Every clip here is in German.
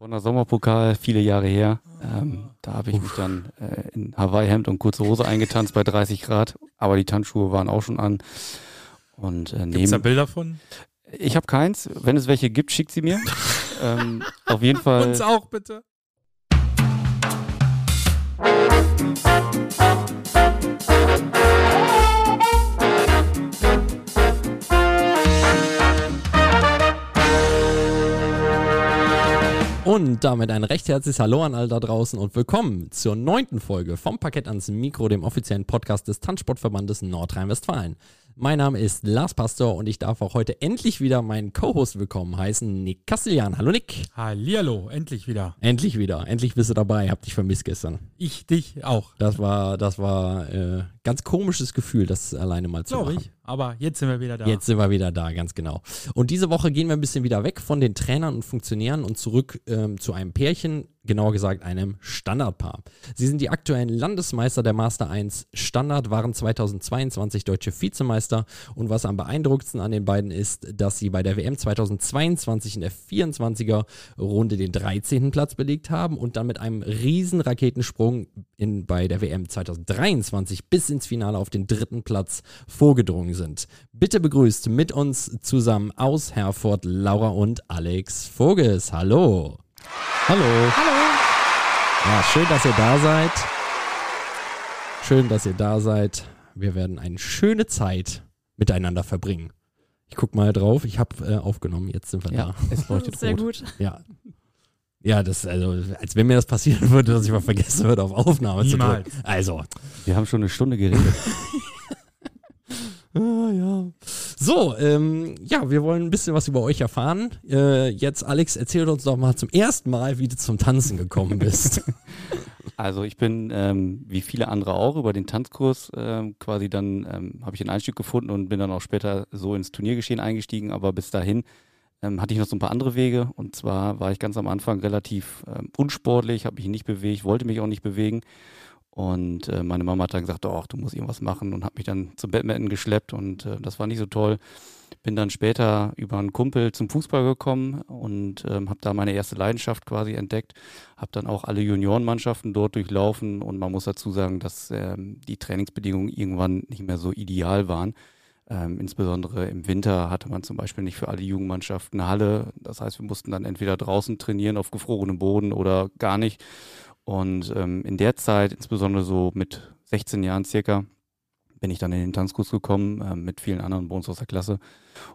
Bonner Sommerpokal, viele Jahre her. Ähm, da habe ich mich dann äh, in Hawaii-Hemd und kurze Hose eingetanzt bei 30 Grad, aber die Tanzschuhe waren auch schon an. Und äh, Gibt es da neben, Bilder von? ich habe keins. Wenn es welche gibt, schickt sie mir. ähm, auf jeden Fall. Uns auch bitte. Und damit ein recht herzliches Hallo an all da draußen und willkommen zur neunten Folge vom Parkett ans Mikro, dem offiziellen Podcast des Tanzsportverbandes Nordrhein-Westfalen. Mein Name ist Lars Pastor und ich darf auch heute endlich wieder meinen Co-Host willkommen heißen, Nick Castellan. Hallo Nick. Hallihallo, endlich wieder. Endlich wieder. Endlich bist du dabei. Hab dich vermisst gestern. Ich dich auch, Das war, das war äh, ganz komisches Gefühl, das alleine mal zu glaube machen. ich. Aber jetzt sind wir wieder da. Jetzt sind wir wieder da, ganz genau. Und diese Woche gehen wir ein bisschen wieder weg von den Trainern und Funktionären und zurück ähm, zu einem Pärchen, genauer gesagt einem Standardpaar. Sie sind die aktuellen Landesmeister der Master 1 Standard, waren 2022 deutsche Vizemeister und was am beeindruckendsten an den beiden ist, dass sie bei der WM 2022 in der 24er Runde den 13. Platz belegt haben und dann mit einem riesen Raketensprung in, bei der WM 2023 bis ins Finale auf den dritten Platz vorgedrungen sind. Bitte begrüßt mit uns zusammen aus Herford Laura und Alex Voges. Hallo. Hallo. Ja, schön, dass ihr da seid. Schön, dass ihr da seid. Wir werden eine schöne Zeit miteinander verbringen. Ich guck mal drauf. Ich habe äh, aufgenommen. Jetzt sind wir Ja, da. es leuchtet Sehr rot. gut. Ja. Ja, das, also, als wenn mir das passieren würde, dass ich mal vergessen würde, auf Aufnahme Niemals. zu drücken. Also, Wir haben schon eine Stunde geredet. Ah, ja. So, ähm, ja, wir wollen ein bisschen was über euch erfahren. Äh, jetzt, Alex, erzähl uns doch mal zum ersten Mal, wie du zum Tanzen gekommen bist. Also ich bin ähm, wie viele andere auch über den Tanzkurs ähm, quasi dann ähm, habe ich den Einstieg gefunden und bin dann auch später so ins Turniergeschehen eingestiegen. Aber bis dahin ähm, hatte ich noch so ein paar andere Wege. Und zwar war ich ganz am Anfang relativ ähm, unsportlich, habe mich nicht bewegt, wollte mich auch nicht bewegen. Und äh, meine Mama hat dann gesagt, ach, du musst irgendwas machen und hat mich dann zum Badminton geschleppt und äh, das war nicht so toll. Bin dann später über einen Kumpel zum Fußball gekommen und ähm, habe da meine erste Leidenschaft quasi entdeckt. Habe dann auch alle Juniorenmannschaften dort durchlaufen und man muss dazu sagen, dass ähm, die Trainingsbedingungen irgendwann nicht mehr so ideal waren. Ähm, insbesondere im Winter hatte man zum Beispiel nicht für alle Jugendmannschaften eine Halle. Das heißt, wir mussten dann entweder draußen trainieren auf gefrorenem Boden oder gar nicht. Und ähm, in der Zeit, insbesondere so mit 16 Jahren circa, bin ich dann in den Tanzkurs gekommen äh, mit vielen anderen bei uns aus der Klasse.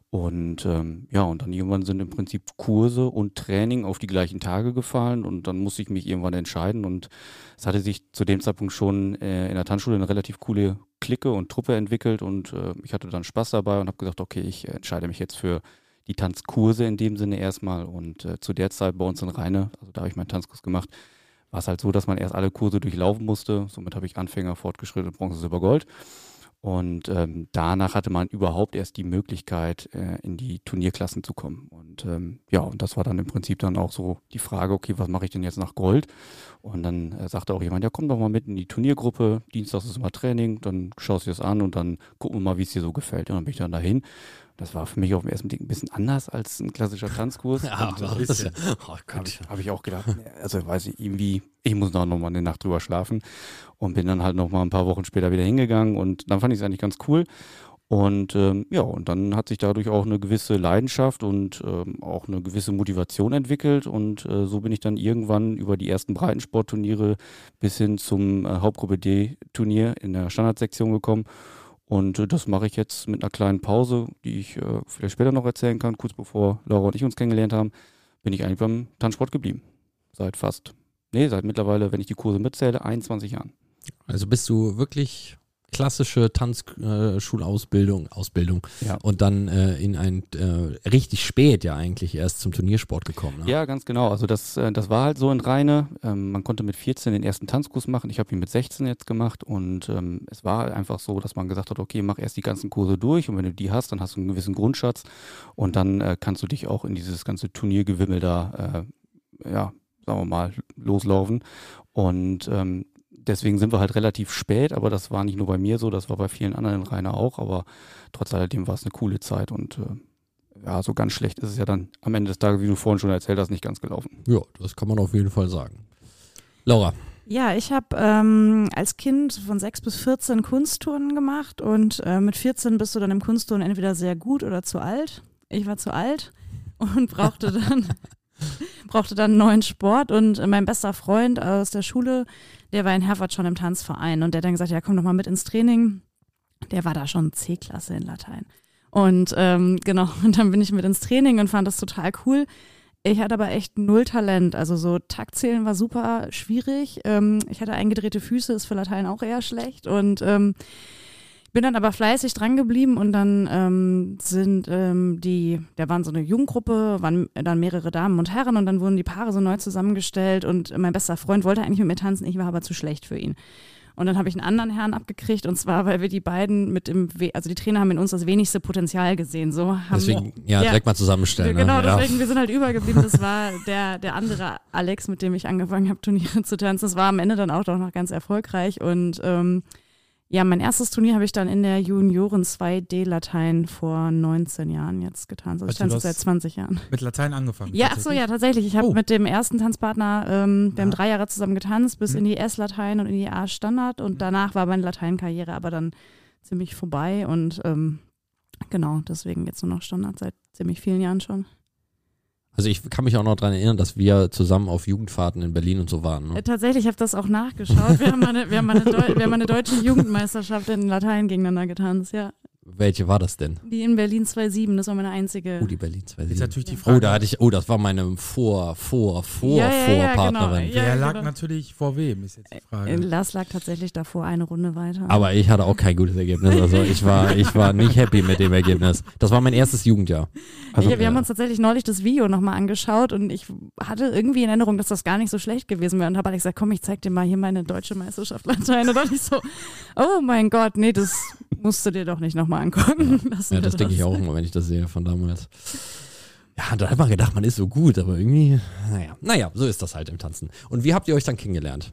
Und ähm, ja, und dann irgendwann sind im Prinzip Kurse und Training auf die gleichen Tage gefallen und dann musste ich mich irgendwann entscheiden. Und es hatte sich zu dem Zeitpunkt schon äh, in der Tanzschule eine relativ coole Clique und Truppe entwickelt und äh, ich hatte dann Spaß dabei und habe gesagt, okay, ich entscheide mich jetzt für die Tanzkurse in dem Sinne erstmal. Und äh, zu der Zeit bei uns in Rheine, also da habe ich meinen Tanzkurs gemacht, war es halt so, dass man erst alle Kurse durchlaufen musste. Somit habe ich Anfänger, Fortgeschritten, Bronze, Silber, Gold. Und ähm, danach hatte man überhaupt erst die Möglichkeit, äh, in die Turnierklassen zu kommen. Und ähm, ja, und das war dann im Prinzip dann auch so die Frage, okay, was mache ich denn jetzt nach Gold? Und dann äh, sagte auch jemand, ja, komm doch mal mit in die Turniergruppe, Dienstags ist immer Training, dann schaust du dir das an und dann gucken wir mal, wie es dir so gefällt. Und dann bin ich dann dahin. Das war für mich auf den ersten Blick ein bisschen anders als ein klassischer Tanzkurs. Ja, und, aber ist ja, oh habe ich, hab ich auch gedacht, also weiß ich, irgendwie, ich muss da nochmal eine Nacht drüber schlafen und bin dann halt nochmal ein paar Wochen später wieder hingegangen und dann fand ich es eigentlich ganz cool. Und ähm, ja, und dann hat sich dadurch auch eine gewisse Leidenschaft und ähm, auch eine gewisse Motivation entwickelt. Und äh, so bin ich dann irgendwann über die ersten Breitensportturniere bis hin zum äh, Hauptgruppe D-Turnier in der Standardsektion gekommen. Und äh, das mache ich jetzt mit einer kleinen Pause, die ich äh, vielleicht später noch erzählen kann. Kurz bevor Laura und ich uns kennengelernt haben, bin ich eigentlich beim Tanzsport geblieben. Seit fast, nee, seit mittlerweile, wenn ich die Kurse mitzähle, 21 Jahren. Also bist du wirklich klassische Tanzschulausbildung, Ausbildung Ja. und dann äh, in ein äh, richtig spät ja eigentlich erst zum Turniersport gekommen. Ne? Ja, ganz genau. Also das, äh, das war halt so in Rheine. Ähm, man konnte mit 14 den ersten Tanzkurs machen. Ich habe ihn mit 16 jetzt gemacht und ähm, es war halt einfach so, dass man gesagt hat, okay, mach erst die ganzen Kurse durch und wenn du die hast, dann hast du einen gewissen Grundschatz und dann äh, kannst du dich auch in dieses ganze Turniergewimmel da, äh, ja, sagen wir mal, loslaufen. Und ähm, deswegen sind wir halt relativ spät, aber das war nicht nur bei mir so, das war bei vielen anderen in Rheine auch, aber trotz alledem war es eine coole Zeit und äh, ja, so ganz schlecht ist es ja dann am Ende des Tages, wie du vorhin schon erzählt hast, nicht ganz gelaufen. Ja, das kann man auf jeden Fall sagen. Laura. Ja, ich habe ähm, als Kind von 6 bis 14 Kunstturnen gemacht und äh, mit 14 bist du dann im Kunstturnen entweder sehr gut oder zu alt. Ich war zu alt und brauchte dann brauchte dann einen neuen Sport und äh, mein bester Freund aus der Schule, der war in Herford schon im Tanzverein und der hat dann gesagt, ja komm doch mal mit ins Training. Der war da schon C-Klasse in Latein. Und ähm, genau, und dann bin ich mit ins Training und fand das total cool. Ich hatte aber echt null Talent. Also so Taktzählen war super schwierig. Ähm, ich hatte eingedrehte Füße, ist für Latein auch eher schlecht. Und ähm, bin dann aber fleißig dran geblieben und dann ähm, sind ähm, die, da waren so eine Jugendgruppe, waren dann mehrere Damen und Herren und dann wurden die Paare so neu zusammengestellt und mein bester Freund wollte eigentlich mit mir tanzen, ich war aber zu schlecht für ihn. Und dann habe ich einen anderen Herrn abgekriegt und zwar, weil wir die beiden mit dem, We also die Trainer haben in uns das wenigste Potenzial gesehen. So haben deswegen, ja, ja, direkt mal zusammenstellen. Genau, ne? deswegen, wir sind halt übergeblieben. Das war der, der andere Alex, mit dem ich angefangen habe, Turniere zu tanzen. Das war am Ende dann auch doch noch ganz erfolgreich und ähm, ja, mein erstes Turnier habe ich dann in der Junioren 2D Latein vor 19 Jahren jetzt getan. Also ich tanze seit 20 Jahren. Mit Latein angefangen? Ja, ach so, ja, tatsächlich. Ich habe oh. mit dem ersten Tanzpartner, ähm, wir ja. haben drei Jahre zusammen getanzt, bis mhm. in die S-Latein und in die A-Standard und mhm. danach war meine Lateinkarriere aber dann ziemlich vorbei und ähm, genau, deswegen jetzt nur noch Standard seit ziemlich vielen Jahren schon. Also ich kann mich auch noch daran erinnern, dass wir zusammen auf Jugendfahrten in Berlin und so waren. Ne? Äh, tatsächlich, ich habe das auch nachgeschaut. Wir haben, eine, wir, haben eine wir haben eine deutsche Jugendmeisterschaft in Latein gegeneinander getanzt, ja. Welche war das denn? Die in Berlin 2.7, das war meine einzige. Oh, die Berlin 2.7. Ist natürlich die Frage. Oh, da hatte ich, oh, das war meine Vor, Vor, Vor, ja, ja, ja, Vorpartnerin. Genau. Wer lag genau. natürlich vor wem, ist jetzt die Frage. Äh, Lars lag tatsächlich davor eine Runde weiter. Aber ich hatte auch kein gutes Ergebnis. Also ich war, ich war nicht happy mit dem Ergebnis. Das war mein erstes Jugendjahr. Also, wir haben uns tatsächlich neulich das Video nochmal angeschaut und ich hatte irgendwie in Erinnerung, dass das gar nicht so schlecht gewesen wäre. Und habe gesagt, komm, ich zeig dir mal hier meine deutsche Meisterschaft Latein. Und dann ich so, oh mein Gott, nee, das musst du dir doch nicht nochmal angucken. Ja, das denke ich auch immer, wenn ich das sehe von damals. Ja, da hat man gedacht, man ist so gut, aber irgendwie, naja, naja, so ist das halt im Tanzen. Und wie habt ihr euch dann kennengelernt?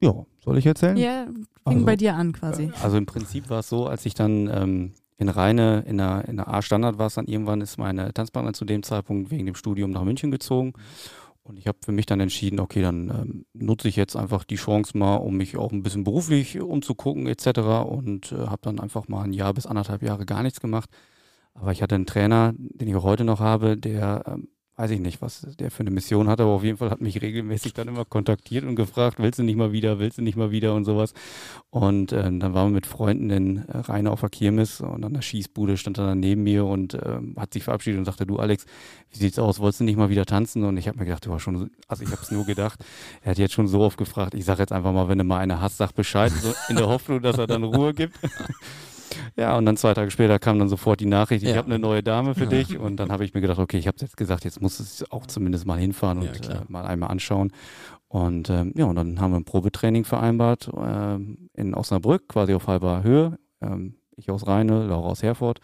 Ja, soll ich erzählen? Ja, fing also, bei dir an quasi. Also im Prinzip war es so, als ich dann ähm, in Reine, in der, in der A-Standard war es dann irgendwann, ist meine Tanzpartnerin zu dem Zeitpunkt wegen dem Studium nach München gezogen. Und ich habe für mich dann entschieden, okay, dann ähm, nutze ich jetzt einfach die Chance mal, um mich auch ein bisschen beruflich umzugucken etc. Und äh, habe dann einfach mal ein Jahr bis anderthalb Jahre gar nichts gemacht. Aber ich hatte einen Trainer, den ich auch heute noch habe, der ähm, weiß ich nicht, was der für eine Mission hat, aber auf jeden Fall hat mich regelmäßig dann immer kontaktiert und gefragt, willst du nicht mal wieder, willst du nicht mal wieder und sowas. Und äh, dann waren wir mit Freunden in äh, auf der Kirmes und an der Schießbude stand er dann neben mir und äh, hat sich verabschiedet und sagte, du Alex, wie sieht's aus, wolltest du nicht mal wieder tanzen? Und ich habe mir gedacht, du war schon, also ich habe es nur gedacht, er hat jetzt schon so oft gefragt, ich sage jetzt einfach mal, wenn du mal eine hast, sag Bescheid, so in der Hoffnung, dass er dann Ruhe gibt. Ja, und dann zwei Tage später kam dann sofort die Nachricht, ich ja. habe eine neue Dame für ja. dich. Und dann habe ich mir gedacht, okay, ich habe jetzt gesagt, jetzt muss es auch zumindest mal hinfahren und ja, äh, mal einmal anschauen. Und ähm, ja, und dann haben wir ein Probetraining vereinbart äh, in Osnabrück, quasi auf halber Höhe. Ähm, ich aus Rheine, Laura aus Herford.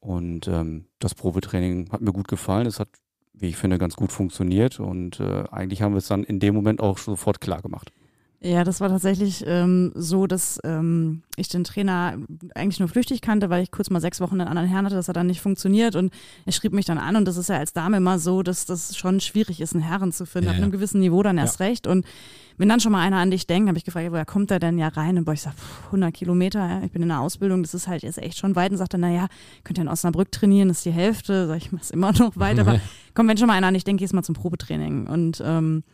Und ähm, das Probetraining hat mir gut gefallen. Es hat, wie ich finde, ganz gut funktioniert. Und äh, eigentlich haben wir es dann in dem Moment auch sofort klar gemacht. Ja, das war tatsächlich ähm, so, dass ähm, ich den Trainer eigentlich nur flüchtig kannte, weil ich kurz mal sechs Wochen einen anderen Herrn hatte, das hat dann nicht funktioniert und er schrieb mich dann an und das ist ja als Dame immer so, dass das schon schwierig ist, einen Herren zu finden, ja, auf einem gewissen Niveau dann erst ja. recht und wenn dann schon mal einer an dich denkt, habe ich gefragt, woher kommt er denn ja rein? Und boah, ich sag, 100 Kilometer, ja, ich bin in der Ausbildung, das ist halt jetzt echt schon weit. Und sagt er, naja, könnt ihr in Osnabrück trainieren, das ist die Hälfte. Sag ich, mach's immer noch weit, aber komm, wenn schon mal einer an dich denkt, gehst mal zum Probetraining. Und ähm,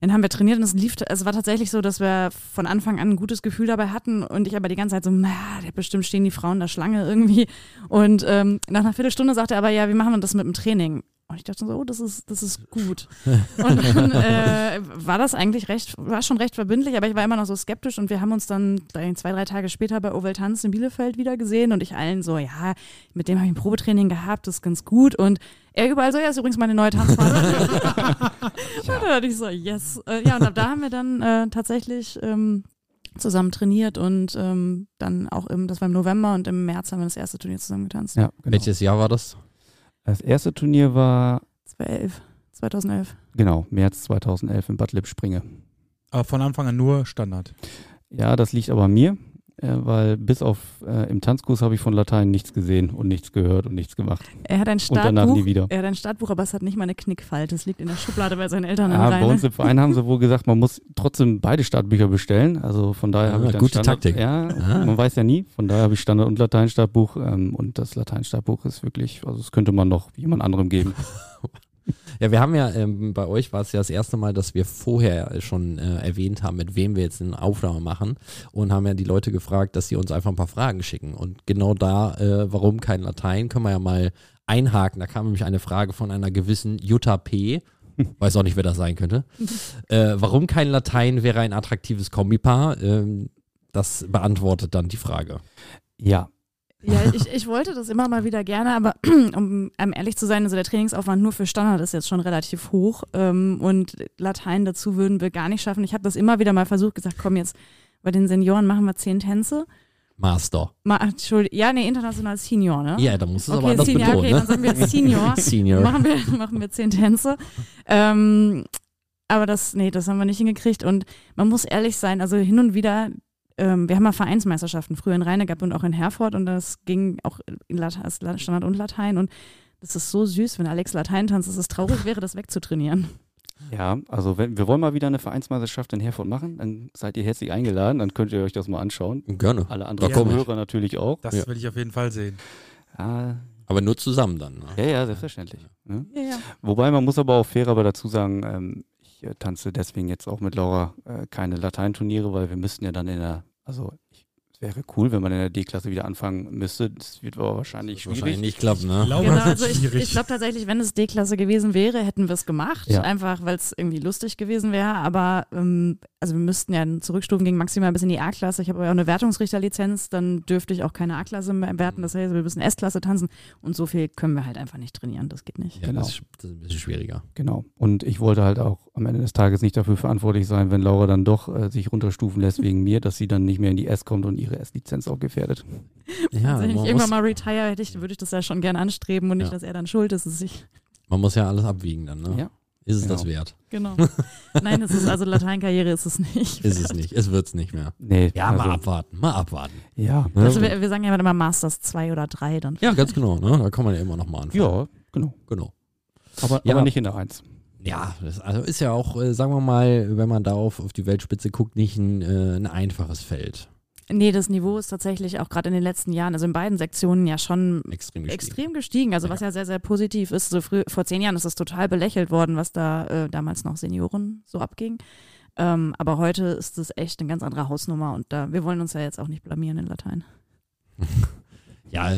dann haben wir trainiert und es lief, es war tatsächlich so, dass wir von Anfang an ein gutes Gefühl dabei hatten und ich aber die ganze Zeit so, na, bestimmt stehen die Frauen der Schlange irgendwie. Und ähm, nach einer Viertelstunde sagte er aber, ja, wie machen wir das mit dem Training? Und ich dachte so, oh, das ist, das ist gut. Und dann äh, war das eigentlich recht, war schon recht verbindlich, aber ich war immer noch so skeptisch und wir haben uns dann zwei, drei Tage später bei Oval Tanz in Bielefeld wieder gesehen und ich allen so, ja, mit dem habe ich ein Probetraining gehabt, das ist ganz gut und er überall so, ja, ist übrigens meine neue Tanzpartnerin. ja. Und dann dachte ich so, yes. Äh, ja, und ab da haben wir dann äh, tatsächlich ähm, zusammen trainiert und ähm, dann auch im, das war im November und im März haben wir das erste Turnier zusammen getanzt. Ja, genau. Welches Jahr war das? Das erste Turnier war 2011. 2011. Genau, März 2011 in Bad Lippspringe. Aber von Anfang an nur Standard. Ja, das liegt aber an mir. Äh, weil bis auf äh, im Tanzkurs habe ich von Latein nichts gesehen und nichts gehört und nichts gemacht. Er hat ein Und danach Startbuch, nie wieder. er hat ein Startbuch, aber es hat nicht mal eine Knickfalte. Es liegt in der Schublade bei seinen Eltern Ja, im bei uns im Verein haben sie wohl gesagt, man muss trotzdem beide Startbücher bestellen. Also von daher Ah, habe ich dann gute Standard, Taktik. Ja, Ah. man weiß ja nie. Von daher habe ich Standard- und Lateinstartbuch ähm, und das Lateinstartbuch ist wirklich, also das könnte man noch jemand anderem geben. Ja, wir haben ja, ähm, bei euch war es ja das erste Mal, dass wir vorher schon äh, erwähnt haben, mit wem wir jetzt eine Aufnahme machen und haben ja die Leute gefragt, dass sie uns einfach ein paar Fragen schicken. Und genau da, äh, warum kein Latein, können wir ja mal einhaken. Da kam nämlich eine Frage von einer gewissen Jutta P. Weiß auch nicht, wer das sein könnte. äh, warum kein Latein wäre ein attraktives Kombipaar? Ähm, das beantwortet dann die Frage. Ja, Ja, ich, ich wollte das immer mal wieder gerne, aber um ähm, ehrlich zu sein, also der Trainingsaufwand nur für Standard ist jetzt schon relativ hoch ähm, und Latein dazu würden wir gar nicht schaffen. Ich habe das immer wieder mal versucht, gesagt, komm jetzt, bei den Senioren machen wir zehn Tänze. Master. Mal, Entschuldigung, ja, nee, international Senior, ne? Ja, da musst du es aber okay, anders Senior, betonen. okay, dann ne? sagen wir jetzt Senior. Senior. machen wir, machen wir zehn Tänze. Ähm, aber das, nee, das haben wir nicht hingekriegt. Und man muss ehrlich sein, also hin und wieder, ähm, wir haben mal Vereinsmeisterschaften, früher in Rheinegab und auch in Herford und das ging auch in Late als La- Standard und Latein. Und das ist so süß, wenn Alex Latein tanzt, dass es traurig wäre, das wegzutrainieren. ja, also wenn, wir wollen mal wieder eine Vereinsmeisterschaft in Herford machen, dann seid ihr herzlich eingeladen, dann könnt ihr euch das mal anschauen. Gerne. Alle anderen ich. Hörer natürlich auch. Das Ja. will ich auf jeden Fall sehen. Ja, Aber nur zusammen dann. Ne? ja, ja, selbstverständlich. Ne? Ja, ja. Wobei man muss aber auch fair aber dazu sagen, ähm, ich äh, tanze deswegen jetzt auch mit Laura äh, keine Lateinturniere, weil wir müssten ja dann in der, also ich, es wäre cool, wenn man in der D-Klasse wieder anfangen müsste. Das wird aber wahrscheinlich schwierig. Wahrscheinlich nicht klappen, ne? Laura Genau, wird also ich, schwierig. ich glaube tatsächlich, wenn es D-Klasse gewesen wäre, hätten wir es gemacht. Ja. Einfach, weil es irgendwie lustig gewesen wäre. Aber ähm, also wir müssten ja zurückstufen gegen maximal bis in die A-Klasse. Ich habe aber auch eine Wertungsrichterlizenz, dann dürfte ich auch keine A-Klasse mehr werten. Das heißt, wir müssen S-Klasse tanzen und so viel können wir halt einfach nicht trainieren. Das geht nicht. Ja, Genau. das, ist, das ist ein bisschen schwieriger. Genau. Und ich wollte halt auch am Ende des Tages nicht dafür verantwortlich sein, wenn Laura dann doch äh, sich runterstufen lässt wegen mir, dass sie dann nicht mehr in die S kommt und ihre S-Lizenz auch gefährdet. Ja, also wenn ich irgendwann mal retire hätte, ich, würde ich das ja schon gerne anstreben und nicht, Ja. dass er dann schuld ist. dass ich, man muss ja alles abwiegen dann, ne? Ja. Ist es Genau. das wert? genau. Nein, es ist also Lateinkarriere ist es nicht. Ist es nicht. Es wird's nicht mehr. Nee, Ja, also, mal abwarten, mal abwarten. Ja, Ne? Also wir, wir sagen ja immer Masters 2 oder 3 dann. ja, ganz genau, ne? Da kann man ja immer noch mal anfangen. ja, genau. Genau. Aber, Ja. aber nicht in der Eins. Ja, das also ist ja auch, äh, sagen wir mal, wenn man da auf, auf die Weltspitze guckt, nicht ein, äh, ein einfaches Feld. Nee, das Niveau ist tatsächlich auch gerade in den letzten Jahren, also in beiden Sektionen ja schon Extrem gestiegen. extrem gestiegen. Also was ja sehr, sehr positiv ist. So früh, vor zehn Jahren ist es total belächelt worden, was da äh, damals noch Senioren so abging. Ähm, aber heute ist es echt eine ganz andere Hausnummer und da, wir wollen uns ja jetzt auch nicht blamieren in Latein. Ja,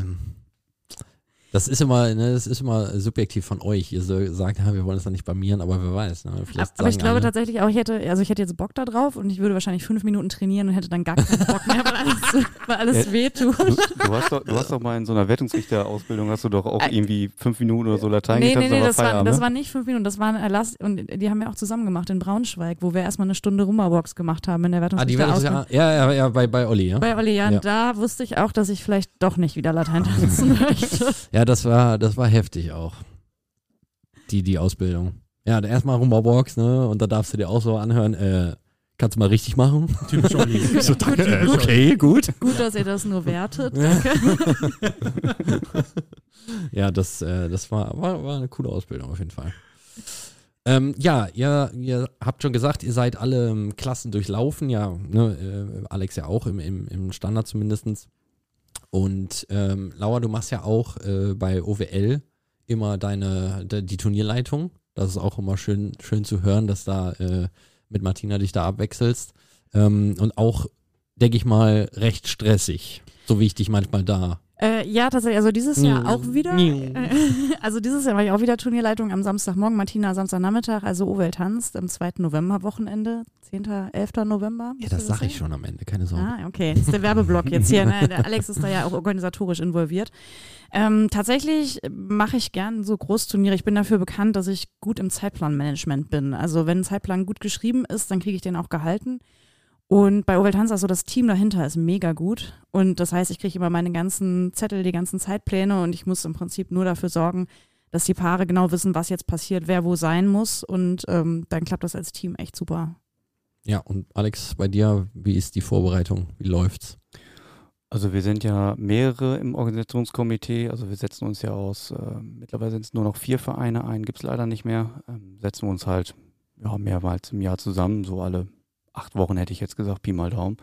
das ist immer, ne, das ist immer subjektiv von euch. Ihr so sagt, ja, wir wollen es dann nicht blamieren, aber wer weiß. Ne? Vielleicht Aber ich glaube alle, tatsächlich auch, ich hätte, also ich hätte jetzt Bock da drauf und ich würde wahrscheinlich fünf Minuten trainieren und hätte dann gar keinen Bock mehr, weil alles, weil alles Ja. wehtut. Du, du, hast doch, du hast doch mal in so einer Wertungsrichterausbildung, hast du doch auch Äh, irgendwie fünf Minuten oder so Latein Nee, nee, getanzt, nee, das war, das ne? war nicht fünf Minuten, das war ein Erlass und die haben wir auch zusammen gemacht in Braunschweig, wo wir erstmal eine Stunde Rumba-Box gemacht haben in der Ah, die Wertungsrichterausbildung. ja, ja, ja, ja, bei, bei Olli, ja? Bei Olli, ja, Ja. und da wusste ich auch, dass ich vielleicht doch nicht wieder Latein tanzen möchte. Ja, das war, das war heftig auch. Die, die Ausbildung. Ja, erstmal Rumba-Box, ne? Und da darfst du dir auch so anhören, äh, kannst du mal richtig machen? Typisch Olli. So, danke, äh, okay, gut. Gut, dass ihr das nur wertet. Ja, das, äh, das war, war, war eine coole Ausbildung auf jeden Fall. Ähm, ja, ihr, ihr habt schon gesagt, ihr seid alle ähm, Klassen durchlaufen, ja, ne, äh, Alex ja auch im, im, im Standard zumindestens. Und ähm, Laura, du machst ja auch äh, bei OWL immer deine de, die Turnierleitung. Das ist auch immer schön, schön zu hören, dass da äh, mit Martina dich da abwechselst. Ähm, und auch, denke ich mal, recht stressig, so wie ich dich manchmal da Äh, ja, tatsächlich. Also dieses Jahr Mm. auch wieder. Mm. Äh, also dieses Jahr war ich auch wieder Turnierleitung am Samstagmorgen, Martina Samstagnachmittag, also Owel tanzt am 2. November Wochenende, 10., 11. November. Ja, müsste das sage ich schon am Ende, keine Sorge. Ah, okay. Das ist der Werbeblock jetzt hier. Ne? Der Alex ist da ja auch organisatorisch involviert. Ähm, tatsächlich mache ich gern so Großturniere. Ich bin dafür bekannt, dass ich gut im Zeitplanmanagement bin. Also wenn ein Zeitplan gut geschrieben ist, dann kriege ich den auch gehalten. Und bei Oval Tanz, also das Team dahinter ist mega gut. Und das heißt, ich kriege immer meine ganzen Zettel, die ganzen Zeitpläne und ich muss im Prinzip nur dafür sorgen, dass die Paare genau wissen, was jetzt passiert, wer wo sein muss. Und ähm, dann klappt das als Team echt super. Ja, und Alex, bei dir, wie ist die Vorbereitung? Wie läuft's? Also wir sind ja mehrere im Organisationskomitee, also wir setzen uns ja aus, äh, mittlerweile sind es nur noch vier Vereine ein, gibt es leider nicht mehr, ähm, setzen wir uns halt ja, mehrmals im Jahr zusammen, so alle acht Wochen hätte ich jetzt gesagt, Pi mal Daumen.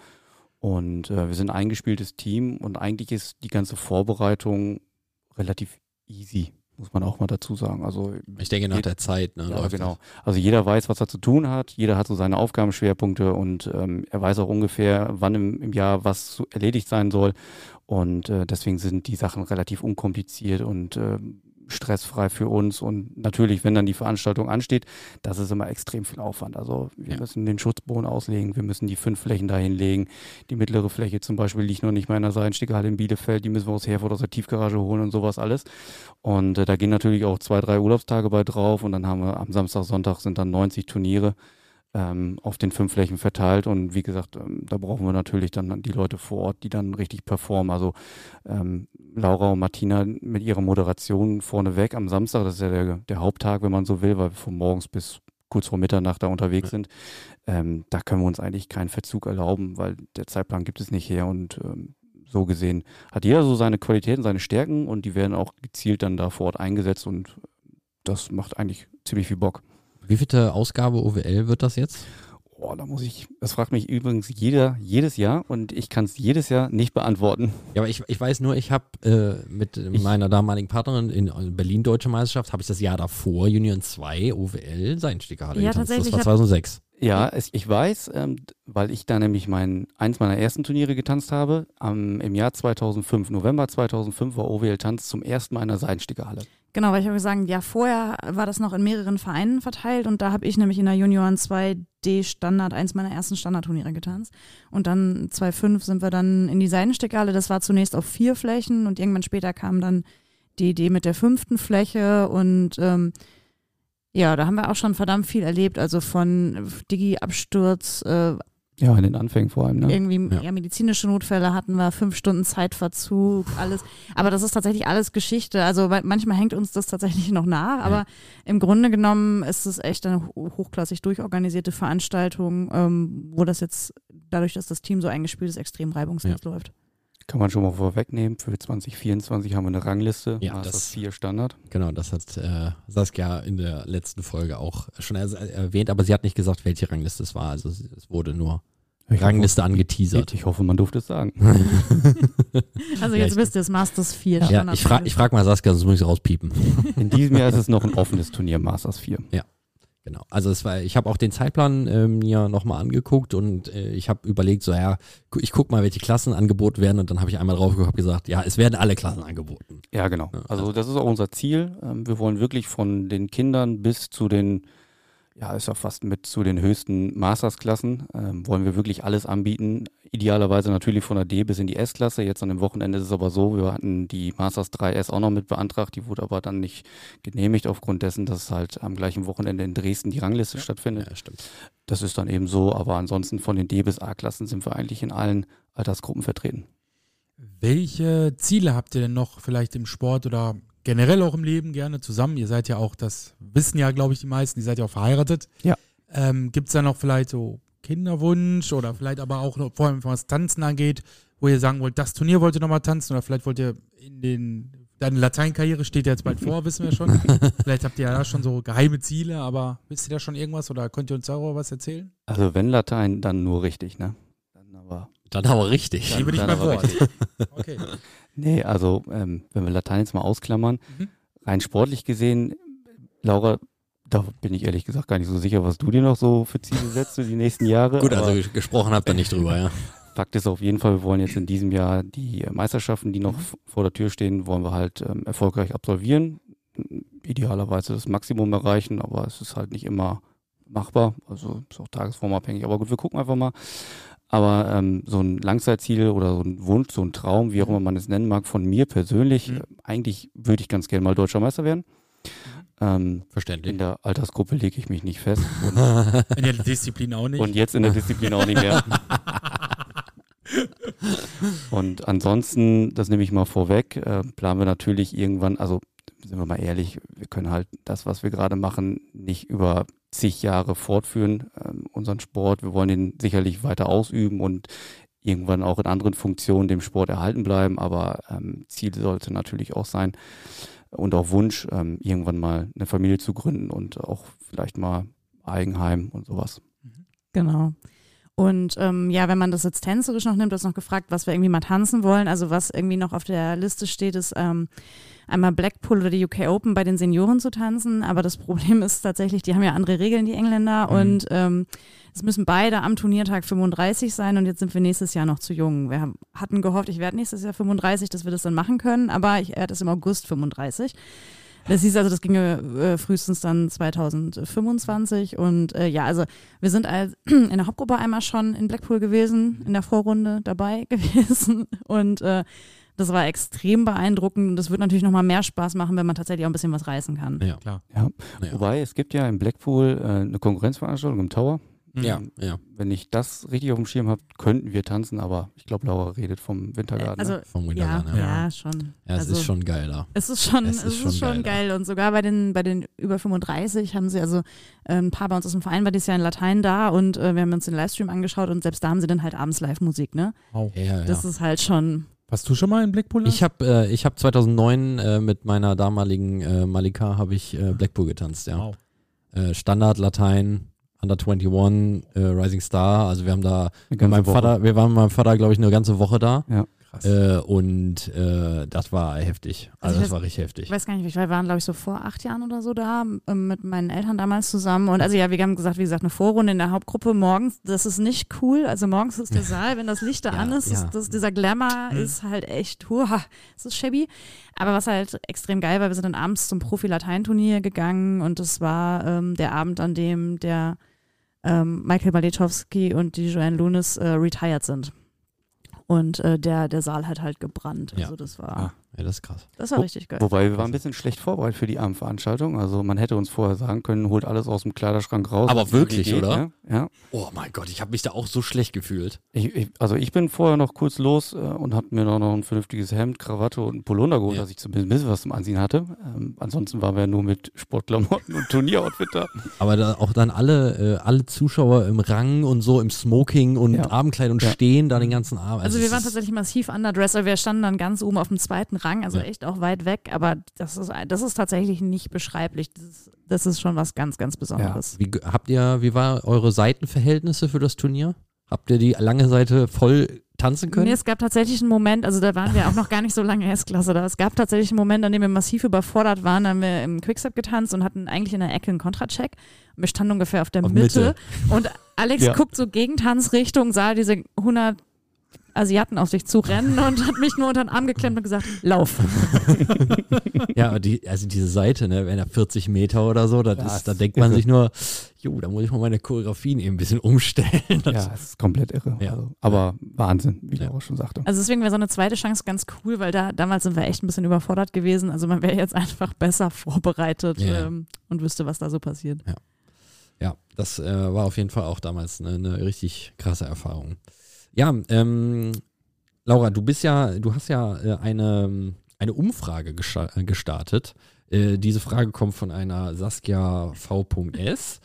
Und äh, wir sind ein eingespieltes Team und eigentlich ist die ganze Vorbereitung relativ easy, muss man auch mal dazu sagen. Also ich denke nach der Zeit, ne? Ja, genau. Also jeder weiß, was er zu tun hat, jeder hat so seine Aufgabenschwerpunkte und ähm, er weiß auch ungefähr, wann im, im Jahr was erledigt sein soll. Und äh, deswegen sind die Sachen relativ unkompliziert und äh, stressfrei für uns. Und natürlich, wenn dann die Veranstaltung ansteht, das ist immer extrem viel Aufwand. Also wir ja. müssen den Schutzboden auslegen, wir müssen die fünf Flächen dahin legen. Die mittlere Fläche zum Beispiel liegt noch nicht mal in der Seilenstickerhalle in Bielefeld, die müssen wir aus Herford aus der Tiefgarage holen und sowas alles. Und äh, da gehen natürlich auch zwei, drei Urlaubstage bei drauf und dann haben wir am Samstag, Sonntag sind dann 90 Turniere ähm, auf den fünf Flächen verteilt. Und wie gesagt, ähm, da brauchen wir natürlich dann die Leute vor Ort, die dann richtig performen. Also ähm, Laura und Martina mit ihrer Moderation vorneweg am Samstag, das ist ja der, der Haupttag, wenn man so will, weil wir von morgens bis kurz vor Mitternacht da unterwegs sind. Ähm, da können wir uns eigentlich keinen Verzug erlauben, weil der Zeitplan gibt es nicht her und ähm, so gesehen hat jeder so seine Qualitäten, seine Stärken und die werden auch gezielt dann da vor Ort eingesetzt und das macht eigentlich ziemlich viel Bock. Wie viele Ausgabe OWL wird das jetzt? Oh, da muss ich, das fragt mich übrigens jeder, jedes Jahr und ich kann es jedes Jahr nicht beantworten. Ja, aber ich, ich weiß nur, ich habe äh, mit ich, meiner damaligen Partnerin in Berlin Deutsche Meisterschaft, habe ich das Jahr davor, Union 2, OWL, Seidensticker ja, tatsächlich. Das war 2006. Ja, es, ich weiß, ähm, weil ich da nämlich mein, eins meiner ersten Turniere getanzt habe. Am, Im Jahr 2005, November 2005, war OWL Tanz zum ersten Mal in der Seidenstickerhalle. Genau, weil ich habe gesagt, ja, vorher war das noch in mehreren Vereinen verteilt und da habe ich nämlich in der Junioren 2D Standard, eins meiner ersten Standardturniere getanzt. Und dann 2005 sind wir dann in die Seidensteckhalle. Das war zunächst auf vier Flächen und irgendwann später kam dann die Idee mit der fünften Fläche und ähm, ja, da haben wir auch schon verdammt viel erlebt, also von Digi-Absturz, äh, ja, in den Anfängen vor allem. Ne? Irgendwie ja. ja. medizinische Notfälle hatten wir, fünf Stunden Zeitverzug, alles. Aber das ist tatsächlich alles Geschichte. Also manchmal hängt uns das tatsächlich noch nach, aber ja. im Grunde genommen ist es echt eine hochklassig durchorganisierte Veranstaltung, ähm, wo das jetzt dadurch, dass das Team so eingespielt ist, extrem reibungslos ja. läuft. Kann man schon mal vorwegnehmen. Für 2024 haben wir eine Rangliste. Ja, das ist vier Standard. Genau, das hat äh, Saskia in der letzten Folge auch schon erwähnt, aber sie hat nicht gesagt, welche Rangliste es war. Also es wurde nur ich Rangliste hoffe, angeteasert. Ich hoffe, man durfte es sagen. also jetzt ja, wisst ihr es, Masters 4. Ja, Standard ich frage frag mal Saskia, sonst muss ich rauspiepen. In diesem Jahr ist es noch ein offenes Turnier, Masters 4. Ja. Genau. Also es war, ich habe auch den Zeitplan äh, mir nochmal angeguckt und äh, ich habe überlegt, so ja, ich gucke mal, welche Klassen angeboten werden und dann habe ich einmal drauf geguckt gesagt, ja, es werden alle Klassen angeboten. Ja, genau. Also das ist auch unser Ziel. Ähm, wir wollen wirklich von den Kindern bis zu den ja, ist ja fast mit zu den höchsten Mastersklassen. Ähm, wollen wir wirklich alles anbieten. Idealerweise natürlich von der D bis in die S-Klasse. Jetzt an dem Wochenende ist es aber so, wir hatten die Masters 3S auch noch mit beantragt. Die wurde aber dann nicht genehmigt aufgrund dessen, dass halt am gleichen Wochenende in Dresden die Rangliste ja. stattfindet. Ja, stimmt. Das ist dann eben so. Aber ansonsten von den D bis A-Klassen sind wir eigentlich in allen Altersgruppen vertreten. Welche Ziele habt ihr denn noch vielleicht im Sport oder generell auch im Leben gerne zusammen. Ihr seid ja auch, das wissen ja, glaube ich, die meisten, ihr seid ja auch verheiratet. Ja. Ähm, Gibt es da noch vielleicht so Kinderwunsch oder vielleicht aber auch noch, vor allem was Tanzen angeht, wo ihr sagen wollt, das Turnier wollt ihr nochmal tanzen oder vielleicht wollt ihr in den, deine Lateinkarriere steht ja jetzt bald vor, wissen wir schon. vielleicht habt ihr ja da schon so geheime Ziele, aber wisst ihr da schon irgendwas oder könnt ihr uns darüber was erzählen? Also wenn Latein, dann nur richtig, ne? Dann aber. Dann aber richtig. Dann, Liebe dich mal Wort. okay. Nee, also ähm, wenn wir Latein jetzt mal ausklammern, mhm. rein sportlich gesehen, Laura, da bin ich ehrlich gesagt gar nicht so sicher, was du dir noch so für Ziele setzt für die nächsten Jahre. Gut, also gesprochen habt ihr nicht drüber, ja. Fakt ist auf jeden Fall, wir wollen jetzt in diesem Jahr die Meisterschaften, die noch mhm. vor der Tür stehen, wollen wir halt ähm, erfolgreich absolvieren. Idealerweise das Maximum erreichen, aber es ist halt nicht immer machbar. Also ist auch tagesformabhängig. Aber gut, wir gucken einfach mal. Aber ähm, so ein Langzeitziel oder so ein Wunsch, so ein Traum, wie auch immer man es nennen mag, von mir persönlich, mhm. eigentlich würde ich ganz gerne mal Deutscher Meister werden. Ähm, Verständlich. In der Altersgruppe lege ich mich nicht fest. in der Disziplin auch nicht. Und jetzt in der Disziplin auch nicht mehr. und ansonsten, das nehme ich mal vorweg, äh, planen wir natürlich irgendwann, also sind wir mal ehrlich, wir können halt das, was wir gerade machen, nicht über zig Jahre fortführen, äh, unseren Sport. Wir wollen ihn sicherlich weiter ausüben und irgendwann auch in anderen Funktionen dem Sport erhalten bleiben. Aber ähm, Ziel sollte natürlich auch sein und auch Wunsch, ähm, irgendwann mal eine Familie zu gründen und auch vielleicht mal Eigenheim und sowas. Genau. Und ähm, ja, wenn man das jetzt tänzerisch noch nimmt, du hast noch gefragt, was wir irgendwie mal tanzen wollen. Also was irgendwie noch auf der Liste steht, ist ähm, einmal Blackpool oder die UK Open bei den Senioren zu tanzen. Aber das Problem ist tatsächlich, die haben ja andere Regeln, die Engländer. Mhm. Und ähm, es müssen beide am Turniertag 35 sein und jetzt sind wir nächstes Jahr noch zu jung. Wir haben, hatten gehofft, ich werde nächstes Jahr 35, dass wir das dann machen können, aber ich werde es im August 35. Das hieß also, das ginge äh, frühestens dann 2025. Und äh, ja, also wir sind als, in der Hauptgruppe einmal schon in Blackpool gewesen, in der Vorrunde dabei gewesen. Und äh, das war extrem beeindruckend. Und das wird natürlich nochmal mehr Spaß machen, wenn man tatsächlich auch ein bisschen was reißen kann. Ja. Klar. Ja. Ja. Wobei, es gibt ja in Blackpool äh, eine Konkurrenzveranstaltung im Tower. Ja, Ähm, ja. Wenn ich das richtig auf dem Schirm habe, könnten wir tanzen, aber ich glaube, Laura redet vom Wintergarten. Also ne? Vom ja, Wintergarten, ja, ja. schon. Ja, es also, ist schon geil da. Es ist schon, Es es ist ist schon schon, geil, geil. Und sogar bei den, bei den über 35 haben sie also äh, ein paar bei uns aus dem Verein war dieses Jahr in Latein da und äh, wir haben uns den Livestream angeschaut und selbst da haben sie dann halt abends Live-Musik, ne? Wow. Ja, ja. Das ist halt schon. Warst du schon mal in Blackpool? Ich habe äh, ich hab 2009 äh, mit meiner damaligen äh, Malika habe ich äh, Blackpool getanzt, ja. Wow. Äh, Standard, Latein, Under 21, äh, Rising Star. Also wir haben da mit meinem Woche. Vater, wir waren mit meinem Vater, glaube ich, eine ganze Woche da. Krass. Äh, und äh, das war heftig. Also Also, ich das weiß- war richtig Ich heftig. weiß gar nicht, wir waren, glaube ich, so vor acht Jahren oder so da, ähm, mit meinen Eltern damals zusammen. Und also ja, wir haben gesagt, wie gesagt, eine Vorrunde in der Hauptgruppe morgens, das ist nicht cool. Also morgens ist der Saal, wenn das Licht da Ja, an ist, ja. ist das, dieser Glamour ist halt echt, huah, es ist shabby. Aber was halt extrem geil war, wir sind dann abends zum Profi-Latein-Turnier gegangen und das war ähm, der Abend, an dem der ähm, Michael Baletowski und die Joanne Lunis äh, retired sind. Und äh, der, der Saal hat halt gebrannt. Ja. Also das war, Ah. Ja, das ist krass. das war Wo- richtig geil. Wobei wir waren ein bisschen schlecht vorbereitet für die Abendveranstaltung. Also man hätte uns vorher sagen können, holt alles aus dem Kleiderschrank raus. Aber wirklich, geht, oder? Ne? Ja. Oh mein Gott, ich habe mich da auch so schlecht gefühlt. Ich, ich, also ich bin vorher noch kurz los äh, und habe mir noch, noch ein vernünftiges Hemd, Krawatte und ein Polunder geholt, Ja. dass ich zumindest ein bisschen was zum Anziehen hatte. Ähm, ansonsten waren wir nur mit Sportklamotten und Turnieroutfit da. Aber da auch dann alle, äh, alle Zuschauer im Rang und so im Smoking und Ja. Abendkleid und Ja. stehen da den ganzen Abend. Also wir es waren tatsächlich massiv underdressed, aber wir standen dann ganz oben auf dem zweiten Rang, also Ja. echt auch weit weg, aber das ist, das ist tatsächlich nicht beschreiblich. Das ist, das ist schon was ganz, ganz Besonderes. Wie ge- habt ihr, wie war eure Seitenverhältnisse für das Turnier? Habt ihr die lange Seite voll tanzen können? Nee, es gab tatsächlich einen Moment, also da waren wir auch noch gar nicht so lange S-Klasse da. Es gab tatsächlich einen Moment, an dem wir massiv überfordert waren. Da haben wir im Quickstep getanzt und hatten eigentlich in der Ecke einen Kontracheck. Wir standen ungefähr auf der Auf Mitte. Mitte. Und Alex Ja. guckt so Gegentanzrichtung, sah diese 100 Asiaten auf sich zu rennen und hat mich nur unter den Arm geklemmt und gesagt, lauf. Ja, aber die, also diese Seite, ne, wenn er 40 Meter oder so, das Ja, ist, da denkt man sich nur, jo, da muss ich mal meine Choreografien eben ein bisschen umstellen. Das, Ja, es ist komplett irre. Ja. Also, aber Wahnsinn, wie Ja. Laura schon sagte. Also deswegen wäre so eine zweite Chance ganz cool, weil da damals sind wir echt ein bisschen überfordert gewesen. Also man wäre jetzt einfach besser vorbereitet Ja. ähm, und wüsste, was da so passiert. Ja, das äh, war auf jeden Fall auch damals eine, eine richtig krasse Erfahrung. Ja, ähm, Laura, du bist ja, du hast ja äh, eine, eine Umfrage äh, gestartet. Äh, diese Frage kommt von einer Saskia V.S.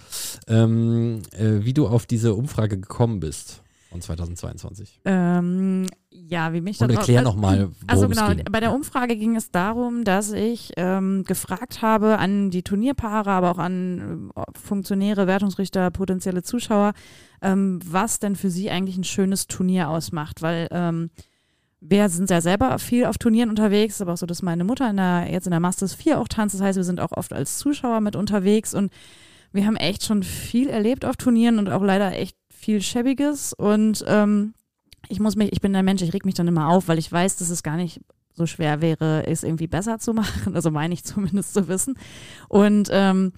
Ähm, äh, wie du auf diese Umfrage gekommen bist von 2022. Ähm, ja, wie mich Und da erklär nochmal, Also worum es genau, ging. bei der Umfrage ging es darum, dass ich ähm, gefragt habe an die Turnierpaare, aber auch an äh, Funktionäre, Wertungsrichter, potenzielle Zuschauer, ähm, was denn für sie eigentlich ein schönes Turnier ausmacht, weil ähm, wir sind ja selber viel auf Turnieren unterwegs, aber auch so, dass meine Mutter in der, jetzt in der Masters 4 auch tanzt, das heißt, wir sind auch oft als Zuschauer mit unterwegs und wir haben echt schon viel erlebt auf Turnieren und auch leider echt viel Schäbiges. Und ähm, ich muss mich, ich bin der Mensch, ich reg mich dann immer auf, weil ich weiß, dass es gar nicht so schwer wäre, es irgendwie besser zu machen. Also meine ich zumindest zu wissen. Und ähm,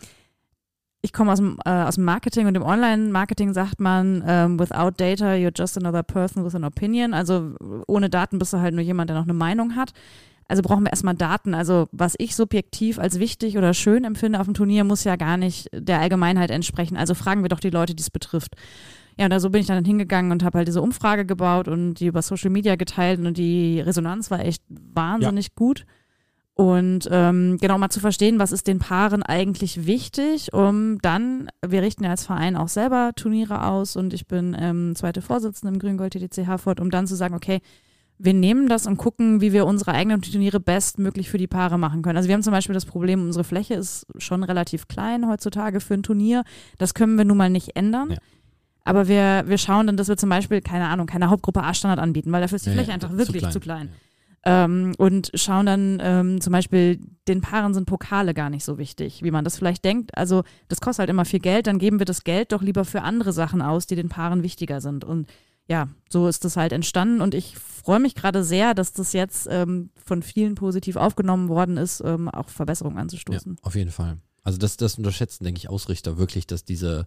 ich komme aus dem, äh, aus dem Marketing und im Online-Marketing sagt man, ähm, without data, you're just another person with an opinion. Also ohne Daten bist du halt nur jemand, der noch eine Meinung hat. Also brauchen wir erstmal Daten. Also was ich subjektiv als wichtig oder schön empfinde auf dem Turnier, muss ja gar nicht der Allgemeinheit entsprechen. Also fragen wir doch die Leute, die es betrifft. Ja, und da so bin ich dann hingegangen und habe halt diese Umfrage gebaut und die über Social Media geteilt und die Resonanz war echt wahnsinnig gut. Und ähm, genau mal zu verstehen, was ist den Paaren eigentlich wichtig, um dann, wir richten ja als Verein auch selber Turniere aus und ich bin ähm, zweite Vorsitzende im Grüngold TTC Herford, um dann zu sagen, okay, wir nehmen das und gucken, wie wir unsere eigenen Turniere bestmöglich für die Paare machen können. Also wir haben zum Beispiel das Problem, unsere Fläche ist schon relativ klein heutzutage für ein Turnier. Das können wir nun mal nicht ändern. Ja. Aber wir, wir schauen dann, dass wir zum Beispiel, keine Ahnung, keine Hauptgruppe A-Standard anbieten, weil dafür ist die Ja, Fläche ja, einfach zu wirklich klein. zu klein. Ja. Ähm, und schauen dann ähm, zum Beispiel, den Paaren sind Pokale gar nicht so wichtig, wie man das vielleicht denkt. Also das kostet halt immer viel Geld, dann geben wir das Geld doch lieber für andere Sachen aus, die den Paaren wichtiger sind. Und ja, so ist das halt entstanden und ich freue mich gerade sehr, dass das jetzt ähm, von vielen positiv aufgenommen worden ist, ähm, auch Verbesserungen anzustoßen. Ja, auf jeden Fall. Also das, das unterschätzen, denke ich, Ausrichter wirklich, dass diese,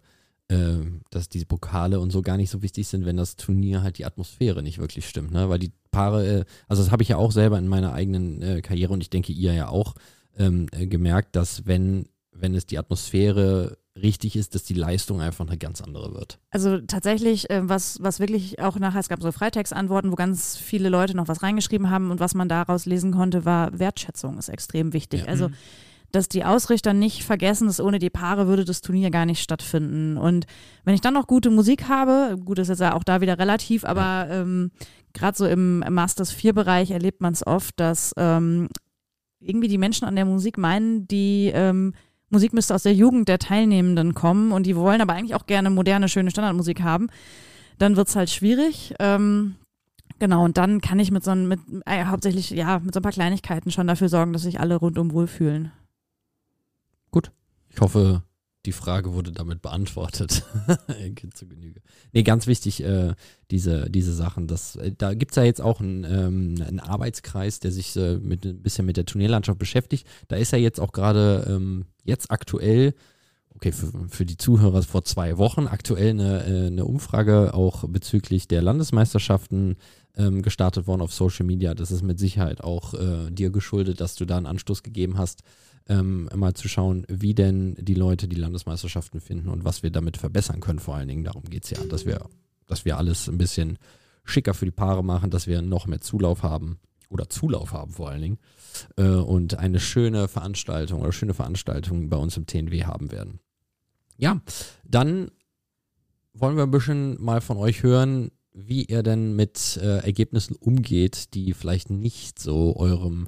ähm, dass diese Pokale und so gar nicht so wichtig sind, wenn das Turnier halt die Atmosphäre nicht wirklich stimmt, ne? Weil die Paare, äh, also das habe ich ja auch selber in meiner eigenen äh, Karriere und ich denke ihr ja auch ähm, äh, gemerkt, dass wenn, wenn es die Atmosphäre richtig ist, dass die Leistung einfach eine ganz andere wird. Also tatsächlich, äh, was, was wirklich auch nachher, es gab so Freitextantworten, wo ganz viele Leute noch was reingeschrieben haben und was man daraus lesen konnte, war Wertschätzung ist extrem wichtig. Ja. Also dass die Ausrichter nicht vergessen, dass ohne die Paare würde das Turnier gar nicht stattfinden. Und wenn ich dann noch gute Musik habe, gut, ist jetzt ja auch da wieder relativ, aber ähm, gerade so im Masters 4-Bereich erlebt man es oft, dass ähm, irgendwie die Menschen an der Musik meinen, die ähm, Musik müsste aus der Jugend der Teilnehmenden kommen und die wollen aber eigentlich auch gerne moderne, schöne Standardmusik haben. Dann wird's halt schwierig. Ähm, genau, und dann kann ich mit so ein, mit, äh, hauptsächlich, ja, mit so ein paar Kleinigkeiten schon dafür sorgen, dass sich alle rundum wohlfühlen. Ich hoffe, die Frage wurde damit beantwortet. Zu Genüge. Nee, ganz wichtig, äh, diese, diese Sachen. Das, äh, da gibt es ja jetzt auch einen, ähm, einen Arbeitskreis, der sich äh, mit, ein bisschen mit der Turnierlandschaft beschäftigt. Da ist ja jetzt auch gerade ähm, jetzt aktuell, okay, für, für die Zuhörer vor zwei Wochen aktuell eine, äh, eine Umfrage auch bezüglich der Landesmeisterschaften ähm, gestartet worden auf Social Media. Das ist mit Sicherheit auch äh, dir geschuldet, dass du da einen Anstoß gegeben hast ähm, mal zu schauen, wie denn die Leute die Landesmeisterschaften finden und was wir damit verbessern können. Vor allen Dingen darum geht es ja, dass wir, dass wir alles ein bisschen schicker für die Paare machen, dass wir noch mehr Zulauf haben oder Zulauf haben vor allen Dingen äh, und eine schöne Veranstaltung oder schöne Veranstaltung bei uns im TNW haben werden. Ja, dann wollen wir ein bisschen mal von euch hören, wie ihr denn mit äh, Ergebnissen umgeht, die vielleicht nicht so eurem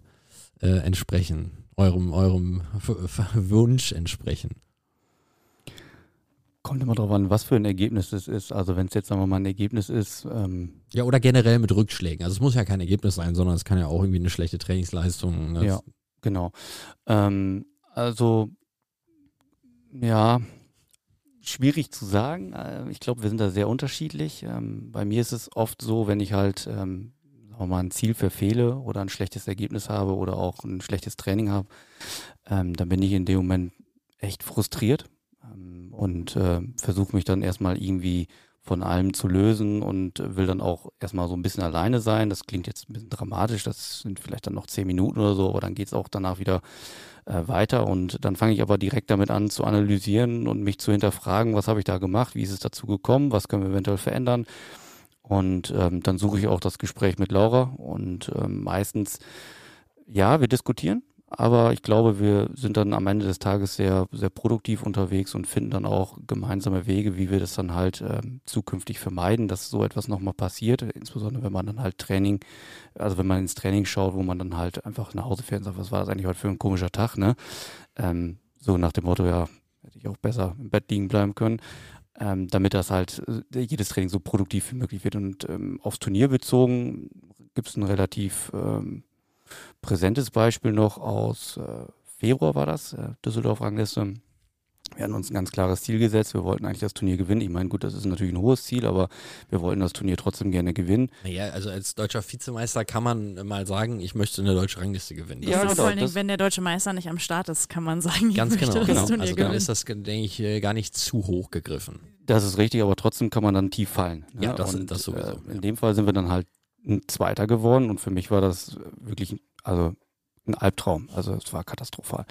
äh, entsprechen eurem, eurem Wunsch entsprechen. Kommt immer drauf an, was für ein Ergebnis es ist. Also wenn es jetzt, sagen wir mal, ein Ergebnis ist, ähm, Ja, oder generell mit Rückschlägen. Also es muss ja kein Ergebnis sein, sondern es kann ja auch irgendwie eine schlechte Trainingsleistung. ne? Ja. genau. Ähm, also, ja, schwierig zu sagen. Äh, Ich glaube, wir sind da sehr unterschiedlich. Ähm, bei mir ist es oft so, wenn ich halt wir mal ein Ziel verfehle oder ein schlechtes Ergebnis habe oder auch ein schlechtes Training habe, ähm, dann bin ich in dem Moment echt frustriert ähm, und äh, versuche mich dann erstmal irgendwie von allem zu lösen und will dann auch erstmal so ein bisschen alleine sein. Das klingt jetzt ein bisschen dramatisch, das sind vielleicht dann noch zehn Minuten oder so, aber dann geht es auch danach wieder äh, weiter und dann fange ich aber direkt damit an zu analysieren und mich zu hinterfragen, was habe ich da gemacht, wie ist es dazu gekommen, was können wir eventuell verändern. Und ähm, dann suche ich auch das Gespräch mit Laura und ähm, meistens, ja, wir diskutieren, aber ich glaube, wir sind dann am Ende des Tages sehr, sehr produktiv unterwegs und finden dann auch gemeinsame Wege, wie wir das dann halt ähm, zukünftig vermeiden, dass so etwas nochmal passiert. Insbesondere wenn man dann halt Training, also wenn man ins Training schaut, wo man dann halt einfach nach Hause fährt und sagt, was war das eigentlich heute für ein komischer Tag, ne? Ähm, so nach dem Motto, ja, hätte ich auch besser im Bett liegen bleiben können. Ähm, damit das halt äh, jedes Training so produktiv wie möglich wird. Und ähm, aufs Turnier bezogen gibt es ein relativ ähm, präsentes Beispiel noch aus äh, Februar war das, äh, Düsseldorf-Rangliste. Wir hatten uns ein ganz klares Ziel gesetzt. Wir wollten eigentlich das Turnier gewinnen. Ich meine, gut, das ist natürlich ein hohes Ziel, aber wir wollten das Turnier trotzdem gerne gewinnen. Naja, also als deutscher Vizemeister kann man mal sagen, ich möchte eine deutsche Rangliste gewinnen. Das Ja, ist genau, vor allen Dingen, wenn der deutsche Meister nicht am Start ist, kann man sagen, ich ganz möchte genau. das genau. Turnier Also dann gewinnen. ist das, denke ich, äh, gar nicht zu hoch gegriffen. Das ist richtig, aber trotzdem kann man dann tief fallen. Ne? Ja, das- und, das sowieso, Äh, in dem Fall sind wir dann halt ein Zweiter geworden und für mich war das wirklich, also ein Albtraum. Also es war katastrophal.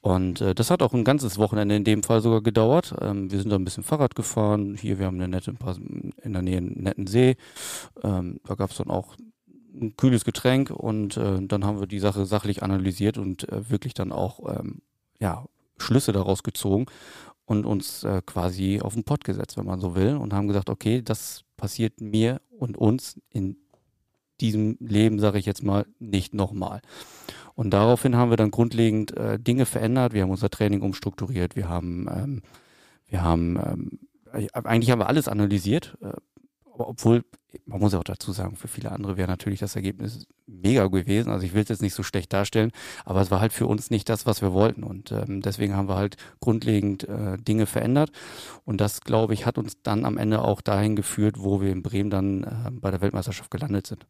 Und äh, das hat auch ein ganzes Wochenende in dem Fall sogar gedauert. Ähm, wir sind da ein bisschen Fahrrad gefahren. Hier, wir haben eine nette, in der Nähe einen netten See. Ähm, da gab es dann auch ein kühles Getränk und äh, dann haben wir die Sache sachlich analysiert und äh, wirklich dann auch ähm, ja, Schlüsse daraus gezogen und uns äh, quasi auf den Pott gesetzt, wenn man so will, und haben gesagt, okay, das passiert mir und uns in diesem Leben, sage ich jetzt mal, nicht nochmal. Und daraufhin haben wir dann grundlegend äh, Dinge verändert. Wir haben unser Training umstrukturiert. Wir haben, ähm, wir haben, ähm, eigentlich haben wir alles analysiert. Äh, obwohl, man muss ja auch dazu sagen, für viele andere wäre natürlich das Ergebnis mega gewesen. Also ich will es jetzt nicht so schlecht darstellen, aber es war halt für uns nicht das, was wir wollten. Und ähm, deswegen haben wir halt grundlegend äh, Dinge verändert. Und das, glaube ich, hat uns dann am Ende auch dahin geführt, wo wir in Bremen dann äh, bei der Weltmeisterschaft gelandet sind.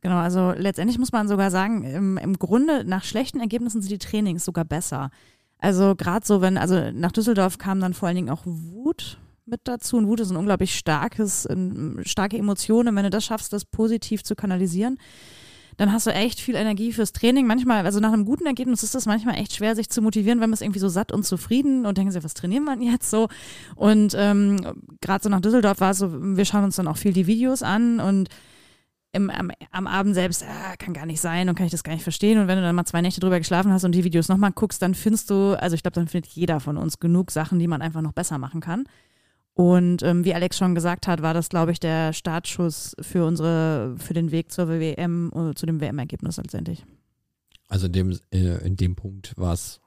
Genau, also letztendlich muss man sogar sagen, im, im Grunde nach schlechten Ergebnissen sind die Trainings sogar besser. Also gerade so, wenn, also nach Düsseldorf kam dann vor allen Dingen auch Wut mit dazu. Und Wut ist ein unglaublich starkes, ein, starke Emotion. Und wenn du das schaffst, das positiv zu kanalisieren, dann hast du echt viel Energie fürs Training. Manchmal, also nach einem guten Ergebnis ist das manchmal echt schwer, sich zu motivieren, wenn man es irgendwie so satt und zufrieden und denken sich, was trainieren wir jetzt so? Und ähm, gerade so nach Düsseldorf war es so, wir schauen uns dann auch viel die Videos an und im, am, am Abend selbst, ah, kann gar nicht sein und kann ich das gar nicht verstehen. Und wenn du dann mal zwei Nächte drüber geschlafen hast und die Videos nochmal guckst, dann findest du, also ich glaube, dann findet jeder von uns genug Sachen, die man einfach noch besser machen kann. Und ähm, wie Alex schon gesagt hat, war das, glaube ich, der Startschuss für unsere, für den Weg zur WM, äh, zu dem WM-Ergebnis letztendlich. Also in dem, äh, in dem Punkt war es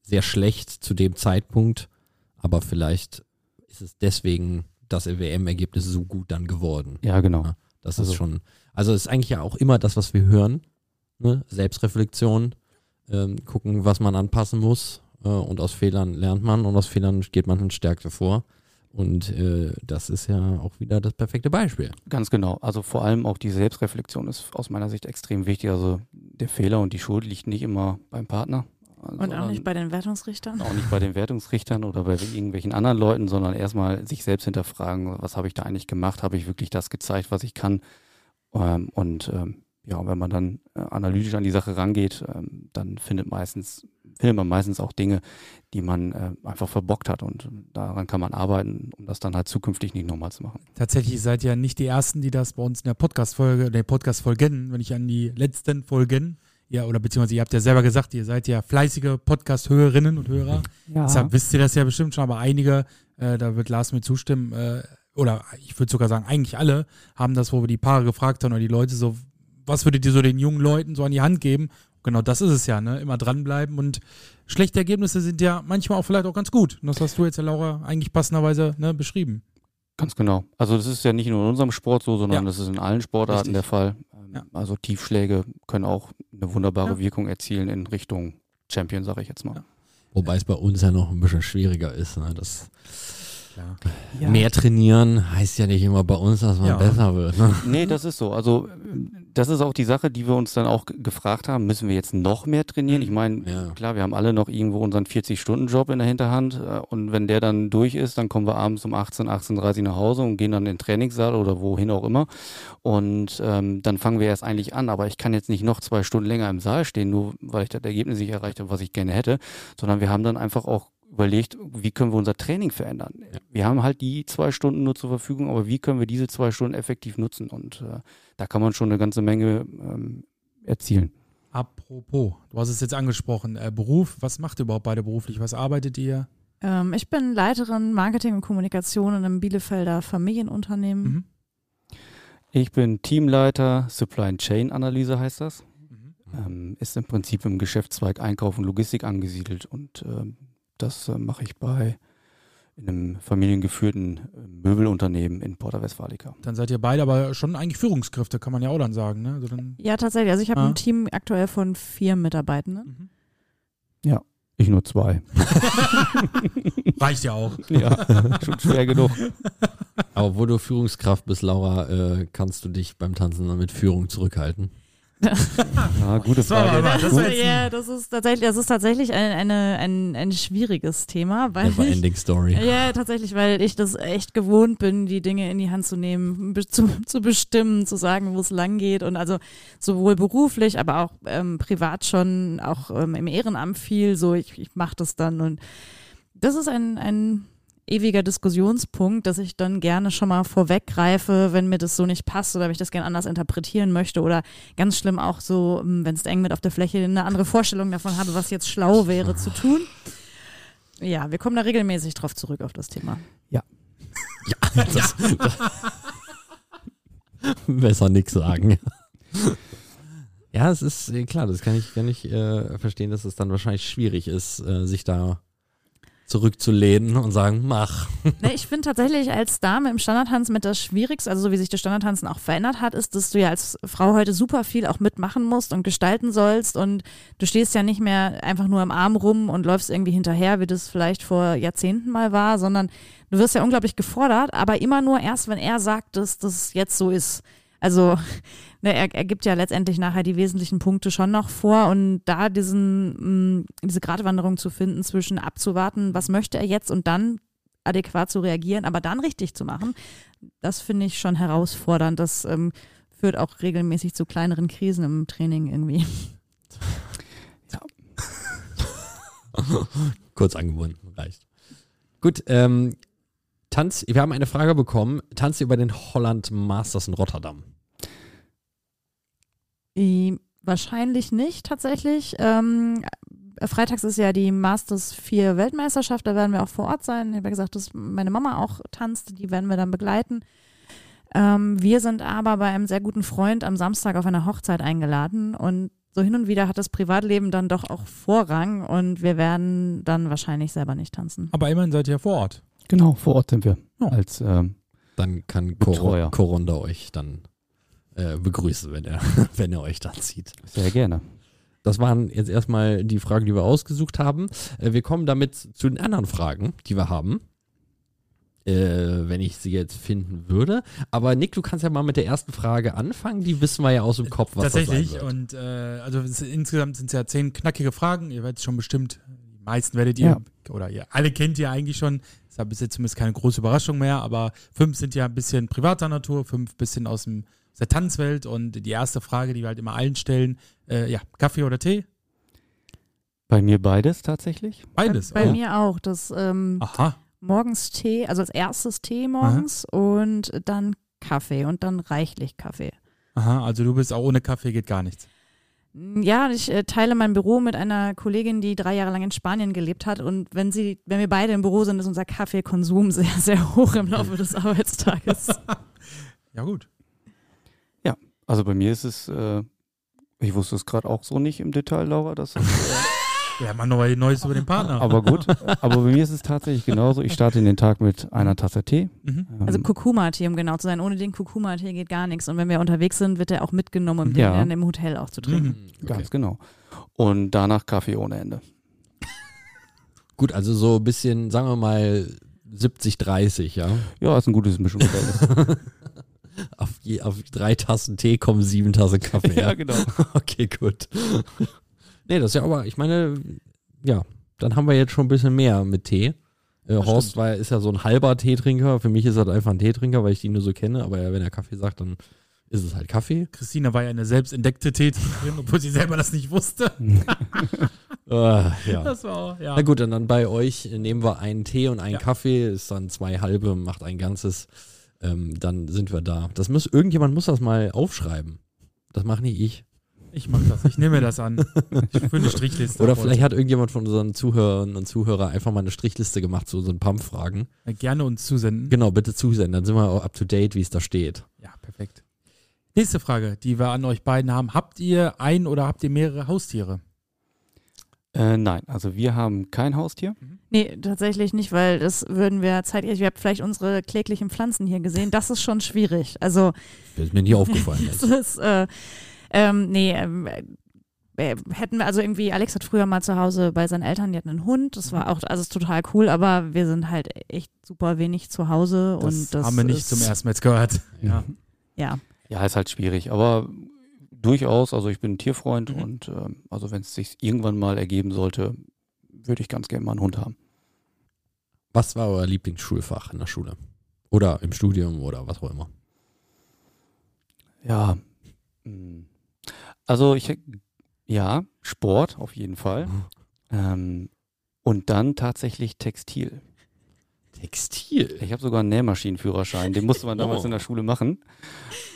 sehr schlecht zu dem Zeitpunkt, aber vielleicht ist es deswegen das WM-Ergebnis so gut dann geworden. Ja, genau. Ja, das also. ist schon, also ist eigentlich ja auch immer das, was wir hören. Ne? Selbstreflexion, ähm, gucken, was man anpassen muss äh, und aus Fehlern lernt man und aus Fehlern geht man in Stärke vor. Und äh, das ist ja auch wieder das perfekte Beispiel. Ganz genau. Also vor allem auch die Selbstreflexion ist aus meiner Sicht extrem wichtig. Also der Fehler und die Schuld liegt nicht immer beim Partner. Und auch nicht bei den Wertungsrichtern? Auch nicht bei den Wertungsrichtern oder bei irgendwelchen anderen Leuten, sondern erstmal sich selbst hinterfragen, was habe ich da eigentlich gemacht? Habe ich wirklich das gezeigt, was ich kann? Ähm, und ähm, ja, wenn man dann äh, analytisch an die Sache rangeht, ähm, dann findet meistens findet man meistens auch Dinge, die man äh, einfach verbockt hat und daran kann man arbeiten, um das dann halt zukünftig nicht nochmal zu machen. Tatsächlich seid ihr nicht die Ersten, die das bei uns in der Podcast-Folge, der Podcast-Folgen, wenn ich an die letzten Folgen, ja, oder beziehungsweise ihr habt ja selber gesagt, ihr seid ja fleißige Podcast-Hörerinnen und Hörer. Ja. Deshalb wisst ihr das ja bestimmt schon, aber einige, äh, da wird Lars mir zustimmen, äh, oder ich würde sogar sagen, eigentlich alle haben das, wo wir die Paare gefragt haben oder die Leute so, was würdet ihr so den jungen Leuten so an die Hand geben? Genau, das ist es ja, ne? Immer dranbleiben und schlechte Ergebnisse sind ja manchmal auch vielleicht auch ganz gut. Und das hast du jetzt, ja, Laura, eigentlich passenderweise ne, beschrieben. Ganz genau. Also das ist ja nicht nur in unserem Sport so, sondern ja. das ist in allen Sportarten Richtig. der Fall. Ähm, ja. Also Tiefschläge können auch eine wunderbare ja. Wirkung erzielen in Richtung Champion, sage ich jetzt mal. Wobei es bei uns ja noch ein bisschen schwieriger ist. Ne? Das ja. Mehr trainieren heißt ja nicht immer bei uns, dass man ja. besser wird. Ne? Nee, das ist so. Also das ist auch die Sache, die wir uns dann auch gefragt haben, müssen wir jetzt noch mehr trainieren? Ich meine, ja. klar, wir haben alle noch irgendwo unseren 40-Stunden-Job in der Hinterhand äh, und wenn der dann durch ist, dann kommen wir abends um 18, 18.30 Uhr nach Hause und gehen dann in den Trainingssaal oder wohin auch immer und ähm, dann fangen wir erst eigentlich an, aber ich kann jetzt nicht noch zwei Stunden länger im Saal stehen, nur weil ich das Ergebnis nicht erreicht habe, was ich gerne hätte, sondern wir haben dann einfach auch überlegt, wie können wir unser Training verändern. Ja. Wir haben halt die zwei Stunden nur zur Verfügung, aber wie können wir diese zwei Stunden effektiv nutzen? Und äh, da kann man schon eine ganze Menge ähm, erzielen. Apropos, du hast es jetzt angesprochen, äh, Beruf, was macht ihr überhaupt beide beruflich? Was arbeitet ihr? Ähm, ich bin Leiterin Marketing und Kommunikation in einem Bielefelder Familienunternehmen. Mhm. Ich bin Teamleiter Supply Chain Analyse heißt das. Mhm. Ähm, ist im Prinzip im Geschäftszweig Einkauf und Logistik angesiedelt und ähm, das äh, mache ich bei einem familiengeführten äh, Möbelunternehmen in Porta Westfalica. Dann seid ihr beide aber schon eigentlich Führungskräfte, kann man ja auch dann sagen. Ne? Also dann ja, tatsächlich. Also ich habe ah. ein Team aktuell von vier Mitarbeitenden. Mhm. Ja, ich nur zwei. Reicht ja auch. Ja, schon schwer genug. Aber wo du Führungskraft bist, Laura, äh, kannst du dich beim Tanzen mit Führung zurückhalten? Ja, gute Frage. Das, das, ist, ja, das ist tatsächlich, das ist tatsächlich ein, eine, ein, ein schwieriges Thema. Weil Never ich, ending story. Ja, tatsächlich, weil ich das echt gewohnt bin, die Dinge in die Hand zu nehmen, zu, zu bestimmen, zu sagen, wo es lang geht und also sowohl beruflich, aber auch ähm, privat schon, auch ähm, im Ehrenamt viel, so ich, ich mache das dann und das ist ein, ein ewiger Diskussionspunkt, dass ich dann gerne schon mal vorweggreife, wenn mir das so nicht passt oder wenn ich das gerne anders interpretieren möchte oder ganz schlimm auch so, hm, wenn es eng mit auf der Fläche eine andere Vorstellung davon habe, was jetzt schlau wäre zu tun. Ja, wir kommen da regelmäßig drauf zurück auf das Thema. Ja, das, das, besser nichts sagen. Ja, es ist äh, klar, das kann ich, kann ich äh, verstehen, dass es dann wahrscheinlich schwierig ist, äh, sich da zurückzulehnen und sagen, mach. Ne, ich finde tatsächlich als Dame im Standardtanzen mit das Schwierigste, also so wie sich das Standardtanzen auch verändert hat, ist, dass du ja als Frau heute super viel auch mitmachen musst und gestalten sollst und du stehst ja nicht mehr einfach nur im Arm rum und läufst irgendwie hinterher, wie das vielleicht vor Jahrzehnten mal war, sondern du wirst ja unglaublich gefordert, aber immer nur erst, wenn er sagt, dass das jetzt so ist. Also ne, er, er gibt ja letztendlich nachher die wesentlichen Punkte schon noch vor und da diesen, mh, diese Gratwanderung zu finden zwischen abzuwarten, was möchte er jetzt und dann adäquat zu reagieren, aber dann richtig zu machen, das finde ich schon herausfordernd. Das ähm, führt auch regelmäßig zu kleineren Krisen im Training irgendwie. Kurz angebunden, reicht. Gut, ähm, Tanz, wir haben eine Frage bekommen. Tanzt ihr über den Holland Masters in Rotterdam? I, wahrscheinlich nicht tatsächlich. Ähm, freitags ist ja die Masters 4 Weltmeisterschaft, da werden wir auch vor Ort sein. Ich habe ja gesagt, dass meine Mama auch tanzt, die werden wir dann begleiten. Ähm, wir sind aber bei einem sehr guten Freund am Samstag auf einer Hochzeit eingeladen und so hin und wieder hat das Privatleben dann doch auch Vorrang und wir werden dann wahrscheinlich selber nicht tanzen. Aber immerhin seid ihr ja vor Ort. Genau, vor Ort sind wir. Ja. Als ähm, Dann kann Betreuer. Coronda euch dann äh, begrüßen, wenn er, wenn er euch dann sieht. sehr gerne. Das waren jetzt erstmal die Fragen, die wir ausgesucht haben. Äh, wir kommen damit zu den anderen Fragen, die wir haben. Äh, wenn ich sie jetzt finden würde. Aber Nick, du kannst ja mal mit der ersten Frage anfangen. Die wissen wir ja aus dem Kopf, was Tatsächlich. das sein wird. Und äh, also es, insgesamt sind es ja zehn knackige Fragen. Ihr werdet schon bestimmt, die meisten werdet ihr, oder ihr alle kennt ihr eigentlich schon. Deshalb ist jetzt zumindest keine große Überraschung mehr, aber fünf sind ja ein bisschen privater Natur, fünf bisschen aus, dem, aus der Tanzwelt. Und die erste Frage, die wir halt immer allen stellen, äh, ja, Kaffee oder Tee? Bei mir beides tatsächlich. Beides. Bei oh. mir auch. Das ähm, Aha. morgens Tee, also als erstes Tee morgens und dann Kaffee und dann reichlich Kaffee. Aha, also du bist auch ohne Kaffee geht gar nichts. Ja, ich äh, teile mein Büro mit einer Kollegin, die drei Jahre lang in Spanien gelebt hat. Und wenn sie, wenn wir beide im Büro sind, ist unser Kaffeekonsum sehr, sehr hoch im Laufe des Arbeitstages. Ja, gut. Also bei mir ist es, äh, ich wusste es gerade auch so nicht im Detail, Laura, dass es, äh, Ja, man noch mal Neues über den Partner. aber gut. Aber bei mir ist es tatsächlich genauso. Ich starte in den Tag mit einer Tasse Tee. Mhm. Ähm, Also Kurkuma-Tee, um genau zu sein. Ohne den Kurkuma-Tee geht gar nichts. Und wenn wir unterwegs sind, wird der auch mitgenommen, um den Ja. dann im Hotel auch zu trinken. Mhm. Hm, okay. Ganz genau. Und danach Kaffee ohne Ende. Gut, also so ein bisschen, sagen wir mal 70, 30, ja. Ja, ist ein gutes Mischungsverhältnis. Auf, je, auf drei Tassen Tee kommen sieben Tassen Kaffee. ja. genau. Okay, gut. Nee, das ist ja aber, ich meine, ja, dann haben wir jetzt schon ein bisschen mehr mit Tee. Äh, Horst war, ist ja so ein halber Teetrinker. Für mich ist er einfach ein Teetrinker, weil ich ihn nur so kenne. Aber ja, wenn er Kaffee sagt, dann ist es halt Kaffee. Christina war ja eine selbst entdeckte Teetrinkerin, obwohl sie selber das nicht wusste. Äh, ja. Das war auch, ja. Na gut, und dann bei euch nehmen wir einen Tee und einen Ja. Kaffee, ist dann zwei halbe, macht ein ganzes. Ähm, dann sind wir da. Das muss, irgendjemand muss das mal aufschreiben. Das mache nicht ich. Ich mach das, ich nehme mir das an. Ich führe eine Strichliste. Oder vielleicht hat irgendjemand von unseren Zuhörern und Zuhörern einfach mal eine Strichliste gemacht zu unseren Pump-Fragen. heute. Gerne uns zusenden. Genau, bitte zusenden, dann sind wir auch up to date, wie es da steht. Ja, perfekt. Nächste Frage, die wir an euch beiden haben. Habt ihr ein oder habt ihr mehrere Haustiere? Äh, nein, also wir haben kein Haustier. Nee, tatsächlich nicht, weil das würden wir zeitlich, ihr habt vielleicht unsere kläglichen Pflanzen hier gesehen, das ist schon schwierig. Also Das ist mir nie aufgefallen. das ist, äh, ähm, nee, ähm, äh, hätten wir, also irgendwie, Alex hat früher mal zu Hause bei seinen Eltern, die hatten einen Hund, das war auch, also ist total cool, aber wir sind halt echt super wenig zu Hause Das, und das haben wir nicht ist, zum ersten Mal jetzt gehört. Ja. Ja, Ja, ist halt schwierig, aber durchaus, also ich bin ein Tierfreund Mhm. und ähm, also wenn es sich irgendwann mal ergeben sollte, würde ich ganz gerne mal einen Hund haben. Was war euer Lieblingsschulfach in der Schule? Oder im Studium oder was auch immer? Ja. mm. Also ich, ja, Sport auf jeden Fall. Ähm, und dann tatsächlich Textil. Textil. Ich habe sogar einen Nähmaschinenführerschein, den musste man damals Oh. in der Schule machen.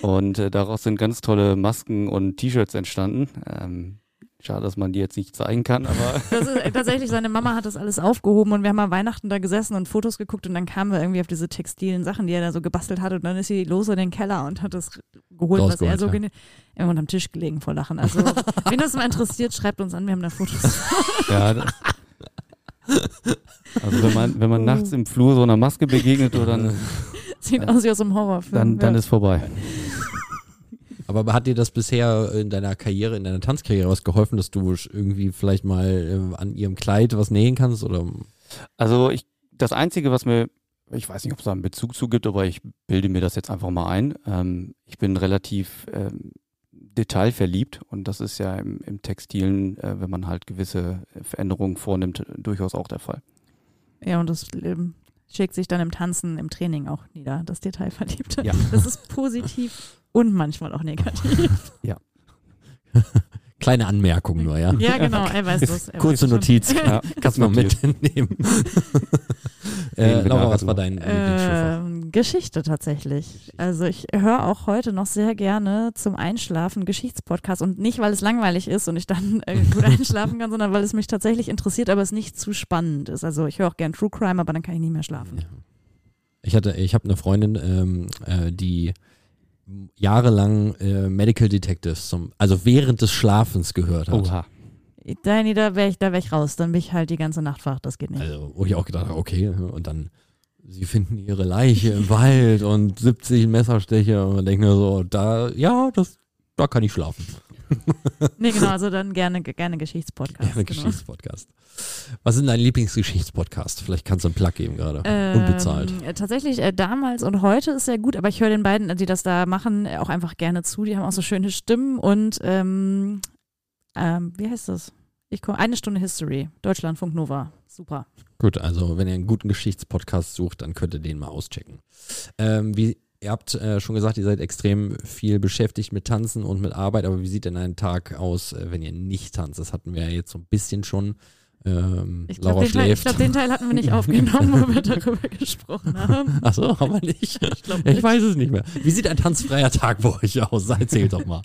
Und äh, daraus sind ganz tolle Masken und T-Shirts entstanden. Ähm, schade, dass man die jetzt nicht zeigen kann, aber Das ist, äh, tatsächlich, seine Mama hat das alles aufgehoben und wir haben mal Weihnachten da gesessen und Fotos geguckt und dann kamen wir irgendwie auf diese textilen Sachen, die er da so gebastelt hat und dann ist sie los in den Keller und hat das geholt, was er so ja. gene- immer unterm Tisch gelegen vor Lachen. Also, wen das mal interessiert, schreibt uns an, wir haben da Fotos. ja. Das, also wenn man, wenn man nachts im Flur so einer Maske begegnet, oder dann, Sieht aus wie aus einem Horrorfilm. dann, dann ja. ist vorbei. Aber hat dir das bisher in deiner Karriere, in deiner Tanzkarriere was geholfen, dass du irgendwie vielleicht mal äh, an ihrem Kleid was nähen kannst? Oder Also ich, das Einzige, was mir, ich weiß nicht, ob es da einen Bezug zu gibt, aber ich bilde mir das jetzt einfach mal ein. Ähm, ich bin relativ ähm, detailverliebt und das ist ja im, im Textilen, äh, wenn man halt gewisse Veränderungen vornimmt, durchaus auch der Fall. Ja, und das ähm, schlägt sich dann im Tanzen, im Training auch nieder, das Detailverliebte. Ja. Das ist positiv und manchmal auch negativ. kleine Anmerkung nur, ja? Ja, genau, er weiß das. Er Kurze weiß. Notiz. Ja, Kannst du mal mitnehmen. äh, Laura, was war dein? Ähm, Geschichte tatsächlich. Also ich höre auch heute noch sehr gerne zum Einschlafen Geschichtspodcasts und nicht, weil es langweilig ist und ich dann äh, gut einschlafen kann, sondern weil es mich tatsächlich interessiert, aber es nicht zu spannend ist. Also ich höre auch gern True Crime, aber dann kann ich nicht mehr schlafen. Ja. Ich hatte, ich habe eine Freundin, ähm, äh, die jahrelang äh, Medical Detectives zum, also während des Schlafens gehört hat. Oha. Da, nee, da wäre ich, da wär ich raus. Dann bin ich halt die ganze Nacht wach. Das geht nicht. Also, wo ich auch gedacht habe, okay, und dann, sie finden ihre Leiche im Wald und 70 Messerstiche und man denkt nur so, da, ja, das, da kann ich schlafen. Nee, genau, also dann gerne, gerne Geschichtspodcasts. Gerne genau. Geschichtspodcast. Was ist denn dein Lieblingsgeschichtspodcast? Vielleicht kannst du einen Plug geben gerade. Unbezahlt. Ähm, äh, tatsächlich äh, damals und heute ist sehr gut, aber ich höre den beiden, die das da machen, äh, auch einfach gerne zu. Die haben auch so schöne Stimmen und ähm, ähm, wie heißt das? Ich komme eine Stunde History, Deutschlandfunk Nova. Super. Gut, also wenn ihr einen guten Geschichtspodcast sucht, dann könnt ihr den mal auschecken. Ähm, wie, ihr habt äh, schon gesagt, ihr seid extrem viel beschäftigt mit Tanzen und mit Arbeit, aber wie sieht denn ein Tag aus, äh, wenn ihr nicht tanzt? Das hatten wir ja jetzt so ein bisschen schon. Ähm, Ich Laura glaube, den, Teil- glaub, den Teil hatten wir nicht aufgenommen, wo wir darüber gesprochen haben. Achso, haben wir nicht. Ich glaube Ich weiß es nicht mehr. Wie sieht ein tanzfreier Tag bei euch aus? Erzählt doch mal.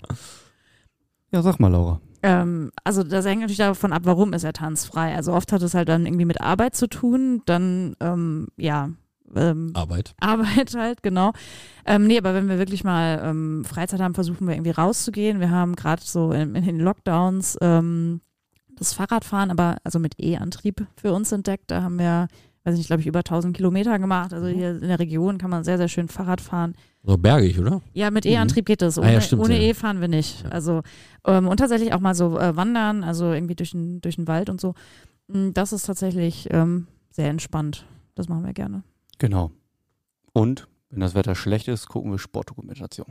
Ja, sag mal, Laura. Ähm, also das hängt natürlich davon ab, warum ist er tanzfrei. Also oft hat es halt dann irgendwie mit Arbeit zu tun, dann ähm, ja, ähm, Arbeit. Arbeit halt, genau. Ähm, nee, aber wenn wir wirklich mal ähm, Freizeit haben, versuchen wir irgendwie rauszugehen. Wir haben gerade so in, in den Lockdowns ähm, das Fahrradfahren, aber also mit E-Antrieb für uns entdeckt. Da haben wir, weiß ich nicht, glaube ich, über 1000 Kilometer gemacht. Also hier in der Region kann man sehr, sehr schön Fahrrad fahren. So bergig, oder? Ja, mit E-Antrieb geht das. Ah Ohne, ja, stimmt, ohne ja. E fahren wir nicht. Ja. Also ähm, und tatsächlich auch mal so äh, wandern, also irgendwie durch den, durch den Wald und so. Mm, Das ist tatsächlich ähm, sehr entspannt. Das machen wir gerne. Genau. Und wenn das Wetter schlecht ist, gucken wir Sportdokumentation.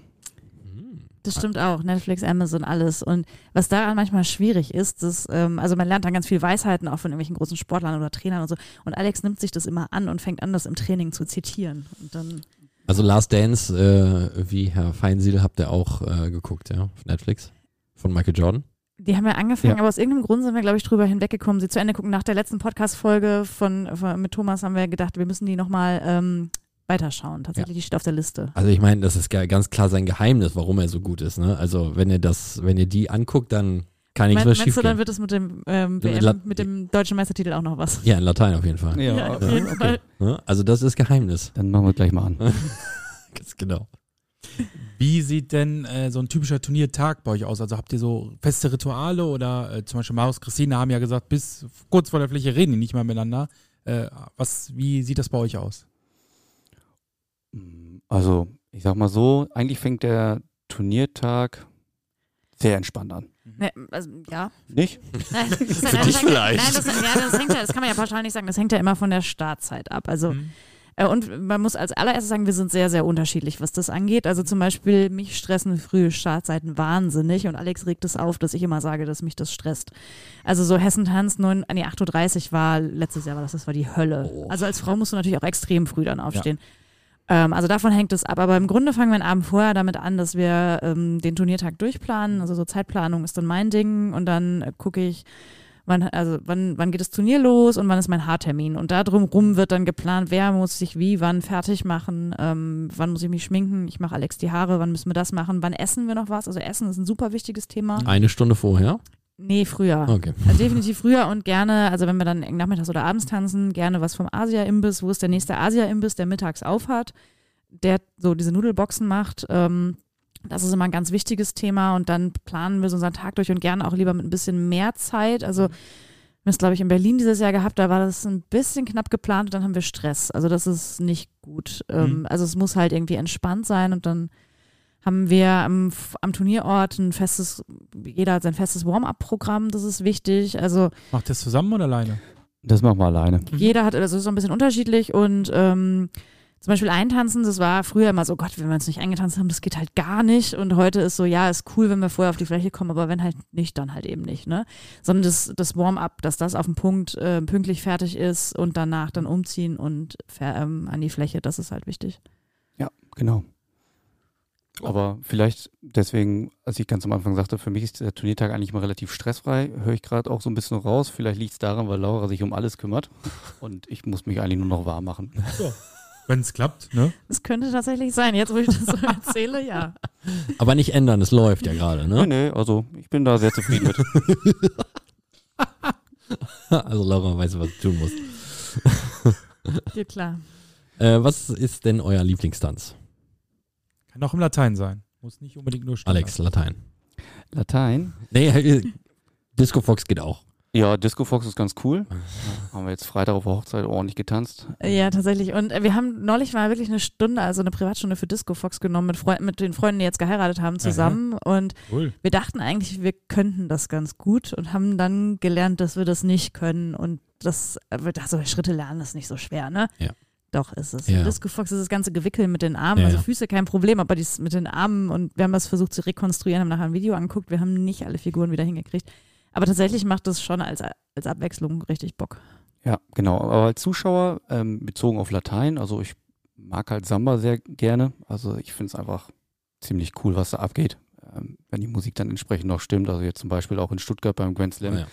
Hm. Das stimmt auch. Netflix, Amazon, alles. Und was daran manchmal schwierig ist, dass, ähm, also man lernt dann ganz viel Weisheiten auch von irgendwelchen großen Sportlern oder Trainern und so. Und Alex nimmt sich das immer an und fängt an, das im Training zu zitieren. Und dann, Also Last Dance, äh, wie Herr Feinsiedel, habt ihr auch äh, geguckt, ja, auf Netflix? Von Michael Jordan? Die haben ja angefangen, Ja. aber aus irgendeinem Grund sind wir, glaube ich, drüber hinweggekommen, sie zu Ende gucken. Nach der letzten Podcast-Folge von, von, mit Thomas haben wir gedacht, wir müssen die nochmal ähm, weiterschauen. Tatsächlich, die steht auf der Liste. Also ich meine, das ist ga- ganz klar sein Geheimnis, warum er so gut ist. Ne? Also wenn ihr das, wenn ihr die anguckt, dann kann nichts Mein, meinst schief du, dann wird es mit dem, ähm, Ja, mit WM, mit dem deutschen Meistertitel auch noch was? Ja, in Latein auf jeden Fall. Ja, auf jeden Fall. Ne? Also das ist Geheimnis. Dann machen wir gleich mal an. Ganz genau. Wie sieht denn äh, so ein typischer Turniertag bei euch aus? Also habt ihr so feste Rituale oder äh, zum Beispiel Marius Christine haben ja gesagt, bis kurz vor der Fläche reden die nicht mal miteinander. Äh, was, wie sieht das bei euch aus? Also, ich sag mal so, eigentlich fängt der Turniertag sehr entspannt an. Ne, also, ja. Nicht? Nein, das, dich das hängt, vielleicht. Nein, das, ja, das, hängt ja, das kann man ja pauschal nicht sagen. Das hängt ja immer von der Startzeit ab. Also Hm? Äh, Und man muss als allererstes sagen, wir sind sehr, sehr unterschiedlich, was das angeht. Also zum Beispiel, mich stressen frühe Startzeiten wahnsinnig und Alex regt es auf, dass ich immer sage, dass mich das stresst. Also so Hessen-Tanz, 9, nee, 8.30 Uhr war, letztes Jahr war das, das war die Hölle. Oh. Also als Frau musst du natürlich auch extrem früh dann aufstehen. Ähm, also davon hängt es ab. Aber im Grunde fangen wir einen Abend vorher damit an, dass wir ähm, den Turniertag durchplanen. Also so Zeitplanung ist dann mein Ding und dann äh, gucke ich, wann, also wann, wann geht das Turnier los und wann ist mein Haartermin. Und da drumrum wird dann geplant, wer muss sich wie, wann fertig machen, ähm, wann muss ich mich schminken, ich mache Alex die Haare, wann müssen wir das machen, wann essen wir noch was. Also Essen ist ein super wichtiges Thema. Eine Stunde vorher? Nee, früher. Okay. Also definitiv früher und gerne, also wenn wir dann nachmittags oder abends tanzen, gerne was vom Asia-Imbiss. Wo ist der nächste Asia-Imbiss, der mittags aufhat, der so diese Nudelboxen macht. Ähm, das ist immer ein ganz wichtiges Thema und dann planen wir so unseren Tag durch und gerne auch lieber mit ein bisschen mehr Zeit. Also wir haben es, glaube ich, in Berlin dieses Jahr gehabt, da war das ein bisschen knapp geplant und dann haben wir Stress. Also das ist nicht gut. Ähm, also es muss halt irgendwie entspannt sein und dann haben wir am, am Turnierort ein festes, jeder hat sein festes Warm-up-Programm, das ist wichtig. Also Macht ihr das zusammen oder alleine? Das machen wir alleine. jeder hat, also es ist so ein bisschen unterschiedlich und ähm, zum Beispiel eintanzen, das war früher immer so, Gott, wenn wir uns nicht eingetanzt haben, das geht halt gar nicht. Und heute ist so, ja, ist cool, wenn wir vorher auf die Fläche kommen, aber wenn halt nicht, dann halt eben nicht, ne? Sondern das, das Warm-up, dass das auf dem Punkt äh, pünktlich fertig ist und danach dann umziehen und ähm, an die Fläche, das ist halt wichtig. Ja, genau. Aber vielleicht deswegen, als ich ganz am Anfang sagte, für mich ist der Turniertag eigentlich mal relativ stressfrei, höre ich gerade auch so ein bisschen raus. Vielleicht liegt es daran, weil Laura sich um alles kümmert und ich muss mich eigentlich nur noch warm machen. Wenn es klappt, ne? Das könnte tatsächlich sein, jetzt wo ich das so erzähle, ja. Aber nicht ändern, es läuft ja gerade, Nee, ne? nee, also ich bin da sehr zufrieden mit. Also Laura weiß, was du tun musst. Ja, klar. Äh, was ist denn euer Lieblingstanz? Kann auch im Latein sein. Muss nicht unbedingt nur Standard. Alex, Latein. Latein. Nee, äh, Disco Fox geht auch. Ja, Disco Fox ist ganz cool. Haben wir jetzt Freitag auf der Hochzeit ordentlich getanzt. Ja, tatsächlich. Und äh, wir haben neulich mal wirklich eine Stunde, also eine Privatstunde für Disco Fox genommen mit, Freu mit den Freunden, die jetzt geheiratet haben, zusammen. Und Cool. wir dachten eigentlich, wir könnten das ganz gut und haben dann gelernt, dass wir das nicht können. Und das, also Schritte lernen ist nicht so schwer, ne? Ja. Doch, ist es. Ja. Disco Fox ist das ganze Gewickel mit den Armen, Ja, also. Füße kein Problem, aber dies mit den Armen und wir haben das versucht zu rekonstruieren, haben nachher ein Video angeguckt, wir haben nicht alle Figuren wieder hingekriegt. Aber tatsächlich macht das schon als, als Abwechslung richtig Bock. Ja, genau. Aber als Zuschauer, ähm, bezogen auf Latein, also ich mag halt Samba sehr gerne. Also ich finde es einfach ziemlich cool, was da abgeht. Ähm, wenn die Musik dann entsprechend noch stimmt. Also jetzt zum Beispiel auch in Stuttgart beim Grand Slam, Ja.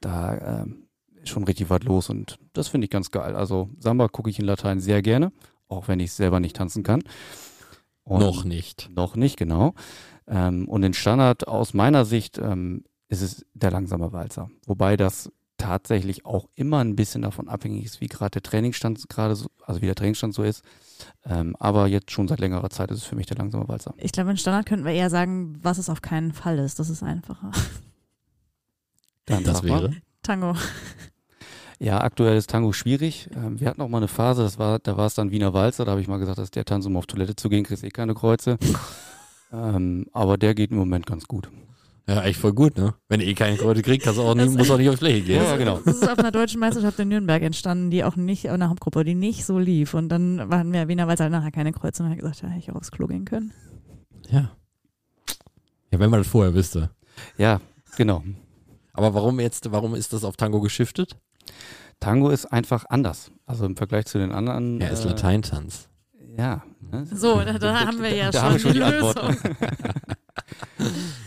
da ähm, ist schon richtig was los und das finde ich ganz geil. Also Samba gucke ich in Latein sehr gerne, auch wenn ich selber nicht tanzen kann. Und Noch nicht. Noch nicht, genau. Ähm, und in Standard aus meiner Sicht ähm, ist es der langsame Walzer. Wobei das tatsächlich auch immer ein bisschen davon abhängig ist, wie gerade der Trainingsstand gerade so, also wie der Trainingsstand so ist. Ähm, aber jetzt schon seit längerer Zeit ist es für mich der langsame Walzer. Ich glaube, in Standard könnten wir eher sagen, was es auf keinen Fall ist. Das ist einfacher. Dann Das mal. wäre. Tango. Ja, aktuell ist Tango schwierig. Ähm, wir hatten auch mal eine Phase, das war, da war es dann Wiener Walzer, da habe ich mal gesagt, dass der Tanz, um auf Toilette zu gehen, kriegst eh keine Kreuze. ähm, aber der geht im Moment ganz gut. Ja, echt voll gut, ne? Wenn du eh keine Kreuze kriegst, kannst auch nicht, Das- muss auch nicht aufs Fläche gehen. Ja, genau. Das ist auf einer deutschen Meisterschaft in Nürnberg entstanden, die auch nicht, eine Hauptgruppe, die nicht so lief. Und dann waren wir Wiener Walzer nachher keine Kreuze und haben gesagt, ja, hätte ich auch aufs Klo gehen können. Ja. Ja, wenn man das vorher wüsste. Ja, genau. Aber warum jetzt, warum ist das auf Tango geschiftet? Tango ist einfach anders. Also im Vergleich zu den anderen. Ja, ist äh, Lateintanz. Ja. ne? So, da, da haben wir ja da schon, haben wir schon die die Antwort.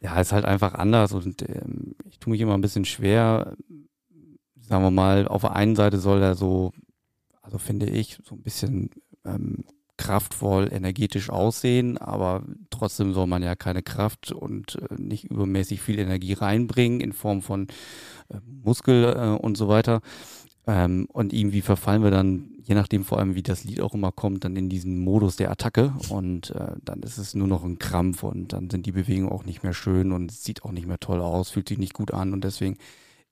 Ja, ist halt einfach anders und ähm, ich tue mich immer ein bisschen schwer. Sagen wir mal, auf der einen Seite soll er so, also finde ich, so ein bisschen ähm, kraftvoll, energetisch aussehen, aber trotzdem soll man ja keine Kraft und äh, nicht übermäßig viel Energie reinbringen in Form von äh, Muskel äh, und so weiter. Ähm, und irgendwie verfallen wir dann, je nachdem vor allem, wie das Lied auch immer kommt, dann in diesen Modus der Attacke und äh, dann ist es nur noch ein Krampf und dann sind die Bewegungen auch nicht mehr schön und es sieht auch nicht mehr toll aus, fühlt sich nicht gut an und deswegen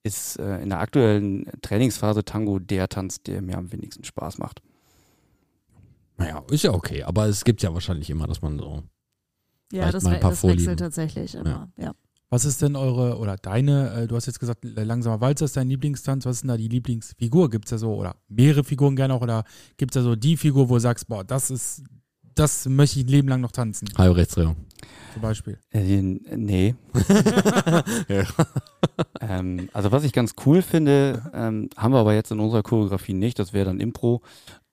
ist äh, in der aktuellen Trainingsphase Tango der Tanz, der mir am wenigsten Spaß macht. Naja, ist ja okay. Aber es gibt ja wahrscheinlich immer, dass man so. Ja, Vielleicht das, mal ein paar das Vorlieben. wechselt tatsächlich immer. Ja. Was ist denn eure oder deine, äh, du hast jetzt gesagt, äh, langsamer Walzer ist dein Lieblingstanz, was ist denn da die Lieblingsfigur? Gibt es da so, oder mehrere Figuren gerne auch, oder gibt es da so die Figur, wo du sagst, boah, das ist, das möchte ich ein Leben lang noch tanzen, Halbe Rechtsdrehung. zum Beispiel? Äh, nee. Ähm, also was ich ganz cool finde, ähm, haben wir aber jetzt in unserer Choreografie nicht, das wäre dann Impro,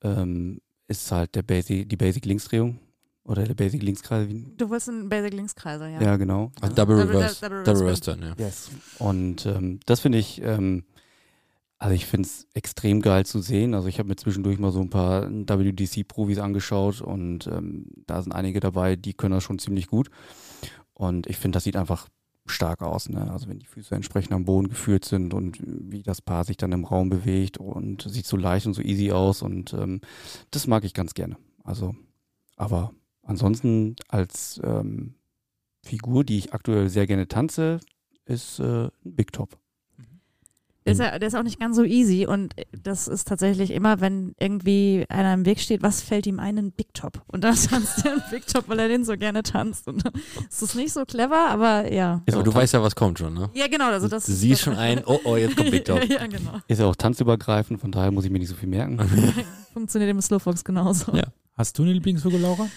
ähm, ist halt der Basic, die Basic Linksdrehung. Oder der Basic Linkskreisel. wie- Du wolltest einen Basic Linkskreisel, ja. Ja, genau. Also Double Double- Reverse. Double Double Reverse Reverse Turn, ja. Yes. Und ähm, das finde ich, ähm, also ich finde es extrem geil zu sehen. Also ich habe mir zwischendurch mal so ein paar WDC-Profis angeschaut und ähm, da sind einige dabei, die können das schon ziemlich gut. Und ich finde, das sieht einfach stark aus. Ne? Also wenn die Füße entsprechend am Boden geführt sind und wie das Paar sich dann im Raum bewegt und sieht so leicht und so easy aus und ähm, das mag ich ganz gerne. Also, aber ansonsten als ähm, Figur, die ich aktuell sehr gerne tanze, ist äh, ein Big Top. Der ist, ja, der ist auch nicht ganz so easy und das ist tatsächlich immer, wenn irgendwie einer im Weg steht, was fällt ihm ein? Ein Big Top. Und dann tanzt er einen Big Top, weil er den so gerne tanzt. Und es ist nicht so clever, aber ja. Ist, Aber du weißt ja, was kommt schon, ne? Ja, genau. Also das du ist- siehst schon ein, oh, oh, jetzt kommt Big Top. ja, ja, genau. ist ja auch tanzübergreifend, von daher muss ich mir nicht so viel merken. Funktioniert im Slowfox genauso. Ja. Hast du eine Lieblingsfigur, Laura?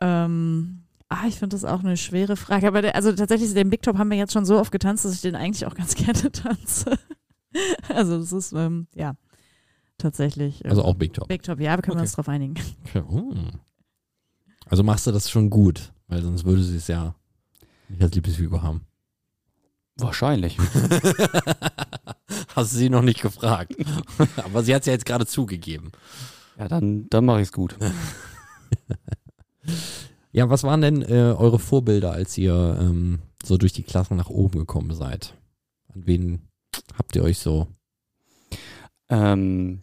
Ähm, ah, ich finde das auch eine schwere Frage. Aber der, also tatsächlich, den Big Top haben wir jetzt schon so oft getanzt, dass ich den eigentlich auch ganz gerne tanze. also das ist, ähm, ja, tatsächlich. ähm, Also auch Big Top. Big Top, ja, wir können Okay. uns drauf einigen. Okay. Oh. Also machst du das schon gut, weil sonst würde sie es ja nicht als Lieblingsfigur haben. Wahrscheinlich. Hast du sie noch nicht gefragt. Aber sie hat es ja jetzt gerade zugegeben. Ja, dann, dann mache ich es gut. Ja, was waren denn äh, eure Vorbilder, als ihr ähm, so durch die Klassen nach oben gekommen seid? An wen habt ihr euch so? Ähm,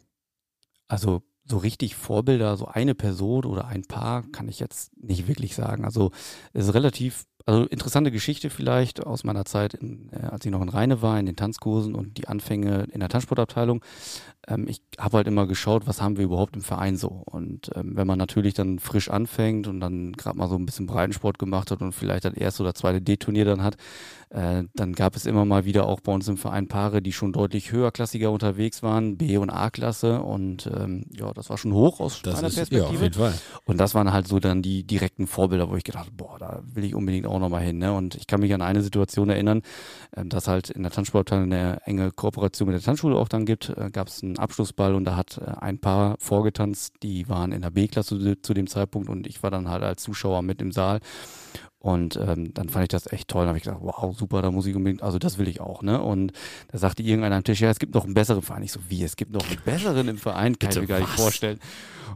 also so richtig Vorbilder, so eine Person oder ein Paar kann ich jetzt nicht wirklich sagen. Also es ist relativ, also interessante Geschichte vielleicht aus meiner Zeit, in, äh, als ich noch in Rheine war, in den Tanzkursen und die Anfänge in der Tanzsportabteilung. Ähm, ich habe halt immer geschaut, was haben wir überhaupt im Verein so. Und ähm, wenn man natürlich dann frisch anfängt und dann gerade mal so ein bisschen Breitensport gemacht hat und vielleicht das erste oder zweite D-Turnier dann hat, äh, dann gab es immer mal wieder auch bei uns im Verein Paare, die schon deutlich höherklassiger unterwegs waren, B- und A-Klasse. Und ähm, ja, das war schon hoch aus meiner Perspektive. Fall. Und das waren halt so dann die direkten Vorbilder, wo ich gedacht habe, boah, da will ich unbedingt auch nochmal hin. Ne? Und ich kann mich an eine Situation erinnern, ähm, dass halt in der Tanzsportabteilung eine enge Kooperation mit der Tanzschule auch dann gibt. Äh, Gab es einen Abschlussball und da hat äh, ein Paar vorgetanzt, die waren in der B-Klasse zu, zu dem Zeitpunkt und ich war dann halt als Zuschauer mit im Saal. Und ähm, dann fand ich das echt toll. Da habe ich gedacht, wow, super, da muss ich unbedingt, also das will ich auch, ne? Und da sagte irgendeiner am Tisch, ja, es gibt noch einen besseren Verein. Ich so, wie, es gibt noch einen besseren im Verein? Kann ich Bitte mir gar nicht was? vorstellen.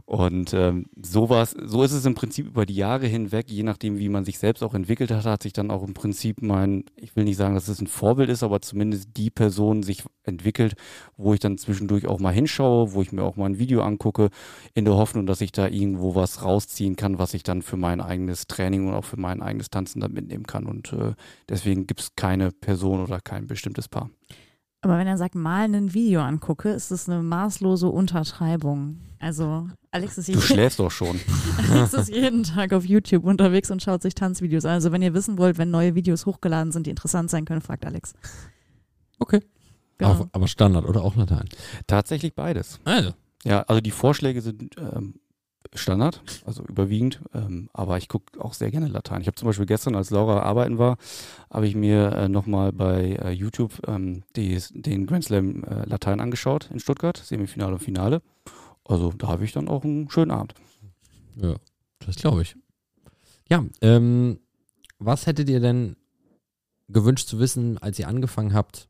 Und ähm, so war's, so ist es im Prinzip über die Jahre hinweg, je nachdem, wie man sich selbst auch entwickelt hat, hat sich dann auch im Prinzip mein, ich will nicht sagen, dass es ein Vorbild ist, aber zumindest die Person sich entwickelt, wo ich dann zwischendurch auch mal hinschaue, wo ich mir auch mal ein Video angucke, in der Hoffnung, dass ich da irgendwo was rausziehen kann, was ich dann für mein eigenes Training und auch für mein eigenes Tanzen dann mitnehmen kann. Und äh, deswegen gibt es keine Person oder kein bestimmtes Paar. Aber wenn er sagt, mal ein Video angucke, ist das eine maßlose Untertreibung. Also Alex ist, Du jeden, schläfst doch schon. Alex ist jeden Tag auf YouTube unterwegs und schaut sich Tanzvideos an. Also wenn ihr wissen wollt, wenn neue Videos hochgeladen sind, die interessant sein können, fragt Alex. Okay. Genau. Auch, aber Standard oder auch Latein? Tatsächlich beides. Also. Ja, also die Vorschläge sind ähm, Standard, also überwiegend, ähm, aber ich gucke auch sehr gerne Latein. Ich habe zum Beispiel gestern, als Laura arbeiten war, habe ich mir äh, nochmal bei äh, YouTube ähm, die, den Grand Slam äh, Latein angeschaut in Stuttgart, Semifinale und Finale. Also da habe ich dann auch einen schönen Abend. Ja, das glaube ich. Ja, ähm, was hättet ihr denn gewünscht zu wissen, als ihr angefangen habt?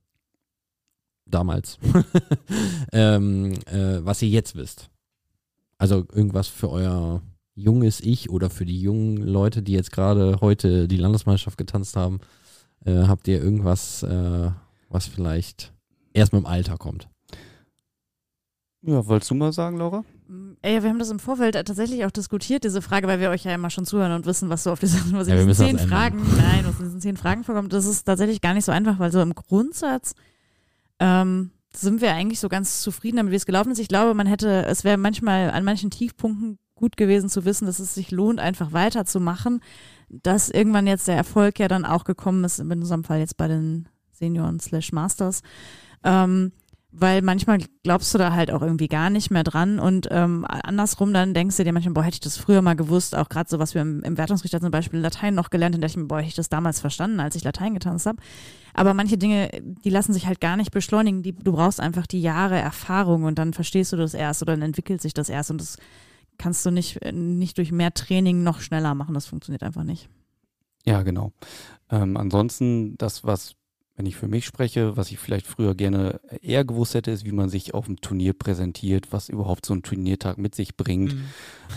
Damals. ähm, äh, was ihr jetzt wisst. Also irgendwas für euer junges Ich oder für die jungen Leute, die jetzt gerade heute die Landesmeisterschaft getanzt haben. Äh, habt ihr irgendwas, äh, was vielleicht erst mit dem Alter kommt? Ja, wolltest du mal sagen, Laura? Ey, wir haben das im Vorfeld tatsächlich auch diskutiert, diese Frage, weil wir euch ja immer schon zuhören und wissen, was so auf diesen, was Ja, wir diesen müssen zehn. Fragen, nein, was in diesen zehn Fragen vorkommt. Das ist tatsächlich gar nicht so einfach, weil so im Grundsatz ähm, sind wir eigentlich so ganz zufrieden damit, wie es gelaufen ist. Ich glaube, man hätte, es wäre manchmal an manchen Tiefpunkten gut gewesen zu wissen, dass es sich lohnt, einfach weiterzumachen, dass irgendwann jetzt der Erfolg ja dann auch gekommen ist, in unserem Fall jetzt bei den Senioren slash Masters. Ähm, weil manchmal glaubst du da halt auch irgendwie gar nicht mehr dran und ähm, andersrum dann denkst du dir manchmal, boah, hätte ich das früher mal gewusst, auch gerade so, was wir im, im Wertungsrichter zum Beispiel Latein noch gelernt haben, dachte ich boah, hätte ich das damals verstanden, als ich Latein getanzt habe. Aber manche Dinge, die lassen sich halt gar nicht beschleunigen, die, du brauchst einfach die Jahre Erfahrung und dann verstehst du das erst oder dann entwickelt sich das erst und das kannst du nicht, äh, nicht durch mehr Training noch schneller machen. Das funktioniert einfach nicht. Ja, genau. Ähm, ansonsten, das, was, wenn ich für mich spreche, was ich vielleicht früher gerne eher gewusst hätte, ist, wie man sich auf dem Turnier präsentiert, was überhaupt so ein Turniertag mit sich bringt. Mhm.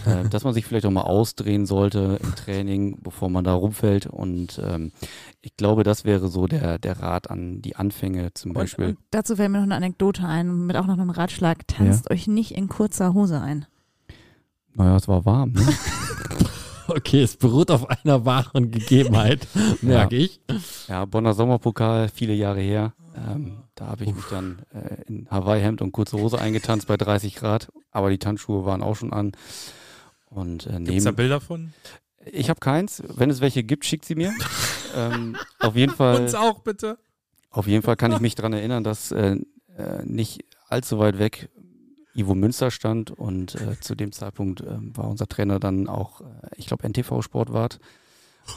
äh, dass man sich vielleicht auch mal ausdrehen sollte im Training, bevor man da rumfällt. Und ähm, ich glaube, das wäre so der, der Rat an die Anfänge zum Beispiel. Und, und dazu fällt mir noch eine Anekdote ein, mit auch noch einem Ratschlag. Tanzt euch nicht in kurzer Hose ein. naja, es war warm. Ne? Okay, es beruht auf einer wahren Gegebenheit, merke ich. Ja, Bonner Sommerpokal, viele Jahre her. Ähm, da habe ich mich dann äh, in Hawaii-Hemd und kurze Hose eingetanzt bei 30 Grad, aber die Tanzschuhe waren auch schon an. Und äh, Gibt es da Bilder von? ich habe keins. Wenn es welche gibt, schickt sie mir. ähm, auf jeden Fall. Uns auch bitte. Auf jeden Fall kann ich mich daran erinnern, dass äh, äh, nicht allzu weit weg Ivo Münster stand und äh, zu dem Zeitpunkt ähm, war unser Trainer dann auch, äh, ich glaube, NTV-Sportwart.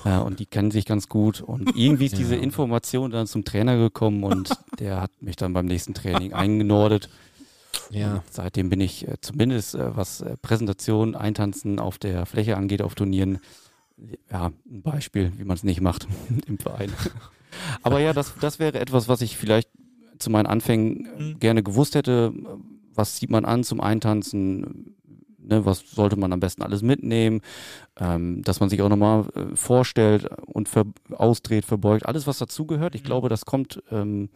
Äh, und die kennen sich ganz gut. Und irgendwie ist diese. Information dann zum Trainer gekommen und der hat mich dann beim nächsten Training eingenordet. Ja. Und seitdem bin ich äh, zumindest, äh, was äh, Präsentation, Eintanzen auf der Fläche angeht, auf Turnieren, ja, ein Beispiel, wie man es nicht macht im Verein. Aber ja, das, das wäre etwas, was ich vielleicht zu meinen Anfängen äh, Mhm. gerne gewusst hätte. Was zieht man an zum Eintanzen? Ne, was sollte man am besten alles mitnehmen? Ähm, dass man sich auch nochmal äh, vorstellt und ver ausdreht, verbeugt. Alles, was dazugehört. Ich Mhm. glaube, das kommt ähm,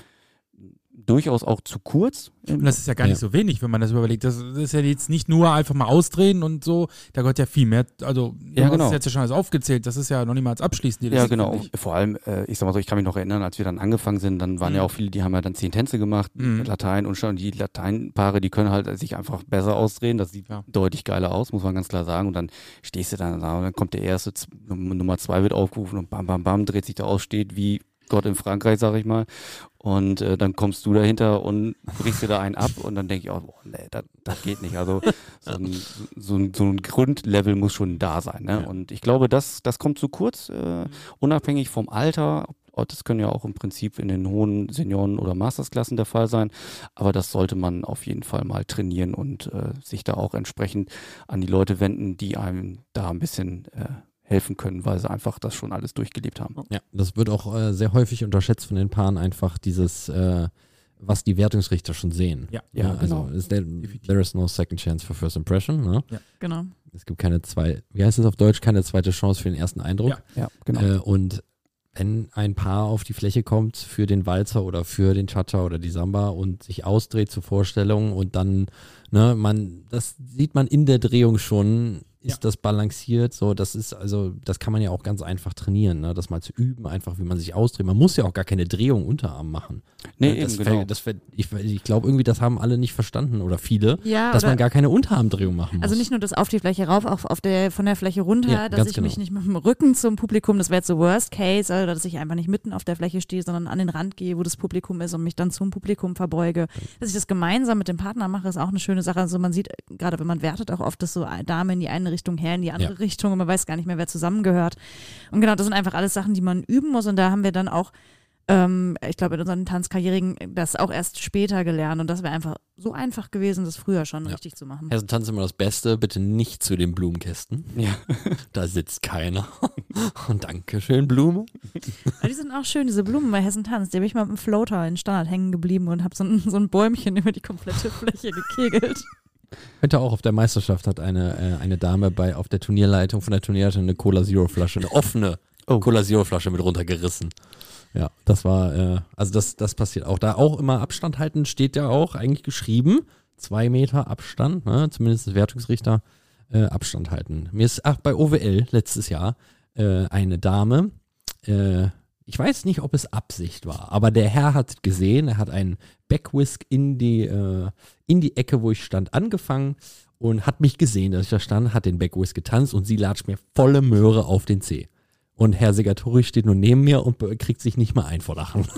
durchaus auch zu kurz. Und das ist ja gar Ja. nicht so wenig, wenn man das überlegt. Das ist ja jetzt nicht nur einfach mal ausdrehen und so. Da gehört ja viel mehr. Also, Ja, genau. es jetzt ja schon alles aufgezählt. Das ist ja noch niemals abschließend. die Ja, genau. Vor allem, äh, ich sag mal so, ich kann mich noch erinnern, als wir dann angefangen sind, dann waren Mhm. ja auch viele, die haben ja dann zehn Tänze gemacht, Mhm. Latein und schon die Lateinpaare, die können halt sich einfach besser ausdrehen. Das sieht Ja. deutlich geiler aus, muss man ganz klar sagen. Und dann stehst du dann da und dann kommt der erste, Nummer zwei wird aufgerufen und bam, bam, bam, dreht sich da aus, steht wie Gott in Frankreich, sag ich mal. Und äh, dann kommst du dahinter und brichst dir da einen ab und dann denke ich auch, boah, nee, das, das geht nicht. Also so ein, so, ein, so ein Grundlevel muss schon da sein. Ne? Ja. Und ich glaube, das, das kommt zu kurz, äh, unabhängig vom Alter. Das können ja auch im Prinzip in den hohen Senioren- oder Mastersklassen der Fall sein. Aber das sollte man auf jeden Fall mal trainieren und äh, sich da auch entsprechend an die Leute wenden, die einem da ein bisschen äh, helfen können, weil sie einfach das schon alles durchgelebt haben. Ja, das wird auch äh, sehr häufig unterschätzt von den Paaren, einfach dieses, äh, was die Wertungsrichter schon sehen. Ja. Ja, also genau. ist there, there is no second chance for first impression. Ne? Genau. Es gibt keine zwei, wie heißt es auf Deutsch, keine zweite Chance für den ersten Eindruck. Ja. Ja, genau. Äh, und wenn ein Paar auf die Fläche kommt für den Walzer oder für den Cha-Cha oder die Samba und sich ausdreht zur Vorstellung und dann, ne, man, das sieht man in der Drehung schon, ist Ja. das balanciert, so, das ist, also, das kann man ja auch ganz einfach trainieren, ne, das mal zu üben, einfach wie man sich ausdreht. Man muss ja auch gar keine Drehung Unterarm machen. nee, Ne, das eben, genau. das ich ich glaube irgendwie, das haben alle nicht verstanden oder viele, Ja, dass oder, man gar keine Unterarmdrehung machen muss. also nicht nur das auf die Fläche rauf, auch auf der, von der Fläche runter, Ja, dass ich genau. mich nicht mit dem Rücken zum Publikum, das wäre jetzt so Worst Case, oder dass ich einfach nicht mitten auf der Fläche stehe, sondern an den Rand gehe, wo das Publikum ist und mich dann zum Publikum verbeuge. Dass ich das gemeinsam mit dem Partner mache, ist auch eine schöne Sache. Also man sieht, äh, gerade wenn man wertet, auch oft, dass so Dame in die eine Richtung, Herr in die andere Richtung und man weiß gar nicht mehr, wer zusammengehört. Und genau, das sind einfach alles Sachen, die man üben muss und da haben wir dann auch ähm, ich glaube, in unseren Tanzkarrieren das auch erst später gelernt und das wäre einfach so einfach gewesen, das früher schon Ja. richtig zu machen. Hessen Tanz immer das Beste, bitte nicht zu den Blumenkästen. ja. Da sitzt keiner. Und Dankeschön, Blume. Aber die sind auch schön, diese Blumen bei Hessen Tanz. Die habe ich mal mit dem Floater in Standard hängen geblieben und habe so so ein Bäumchen über die komplette Fläche gekegelt. Heute auch auf der Meisterschaft hat eine, äh, eine Dame bei auf der Turnierleitung von der Turnierleitung eine Cola Zero Flasche, eine offene Oh. Cola Zero Flasche mit runtergerissen. Ja, das war, äh, also das, das passiert auch. Da auch immer Abstand halten steht ja auch eigentlich geschrieben. Zwei Meter Abstand, ne? zumindest Wertungsrichter äh, Abstand halten. Mir ist, ach, bei OWL letztes Jahr äh, eine Dame, äh, ich weiß nicht, ob es Absicht war, aber der Herr hat gesehen, er hat einen Backwhisk in die, äh, in die Ecke, wo ich stand, angefangen und hat mich gesehen, dass ich da stand, hat den Backwhisk getanzt und sie latscht mir volle Möhre auf den Zeh. Und Herr Segatori steht nur neben mir und kriegt sich nicht mal ein vor Lachen.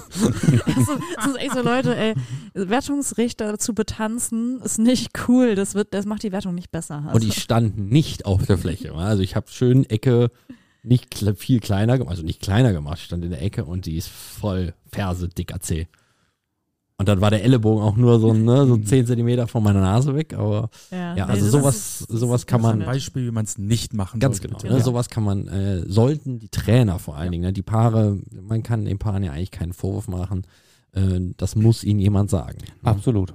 Also, das sind echt so Leute, ey, Wertungsrichter zu betanzen ist nicht cool. Das, wird, das macht die Wertung nicht besser. Also, Und ich stand nicht auf der Fläche. Also ich habe schön Ecke nicht viel kleiner gemacht, also nicht kleiner gemacht, ich stand in der Ecke und die ist voll Ferse dicker Zeh. Und dann war der Ellenbogen auch nur so, ne, so 10 Zentimeter von meiner Nase weg, aber ja, nee, also sowas, ist- sowas kann Das ist man, ein Beispiel, wie man es nicht machen ganz sollte. genau, bitte. ne, Ja. sowas kann man, äh, sollten die Trainer vor allen Dingen, ne, die Paare, man kann den Paaren ja eigentlich keinen Vorwurf machen, äh, das muss ihnen jemand sagen. ne? Absolut.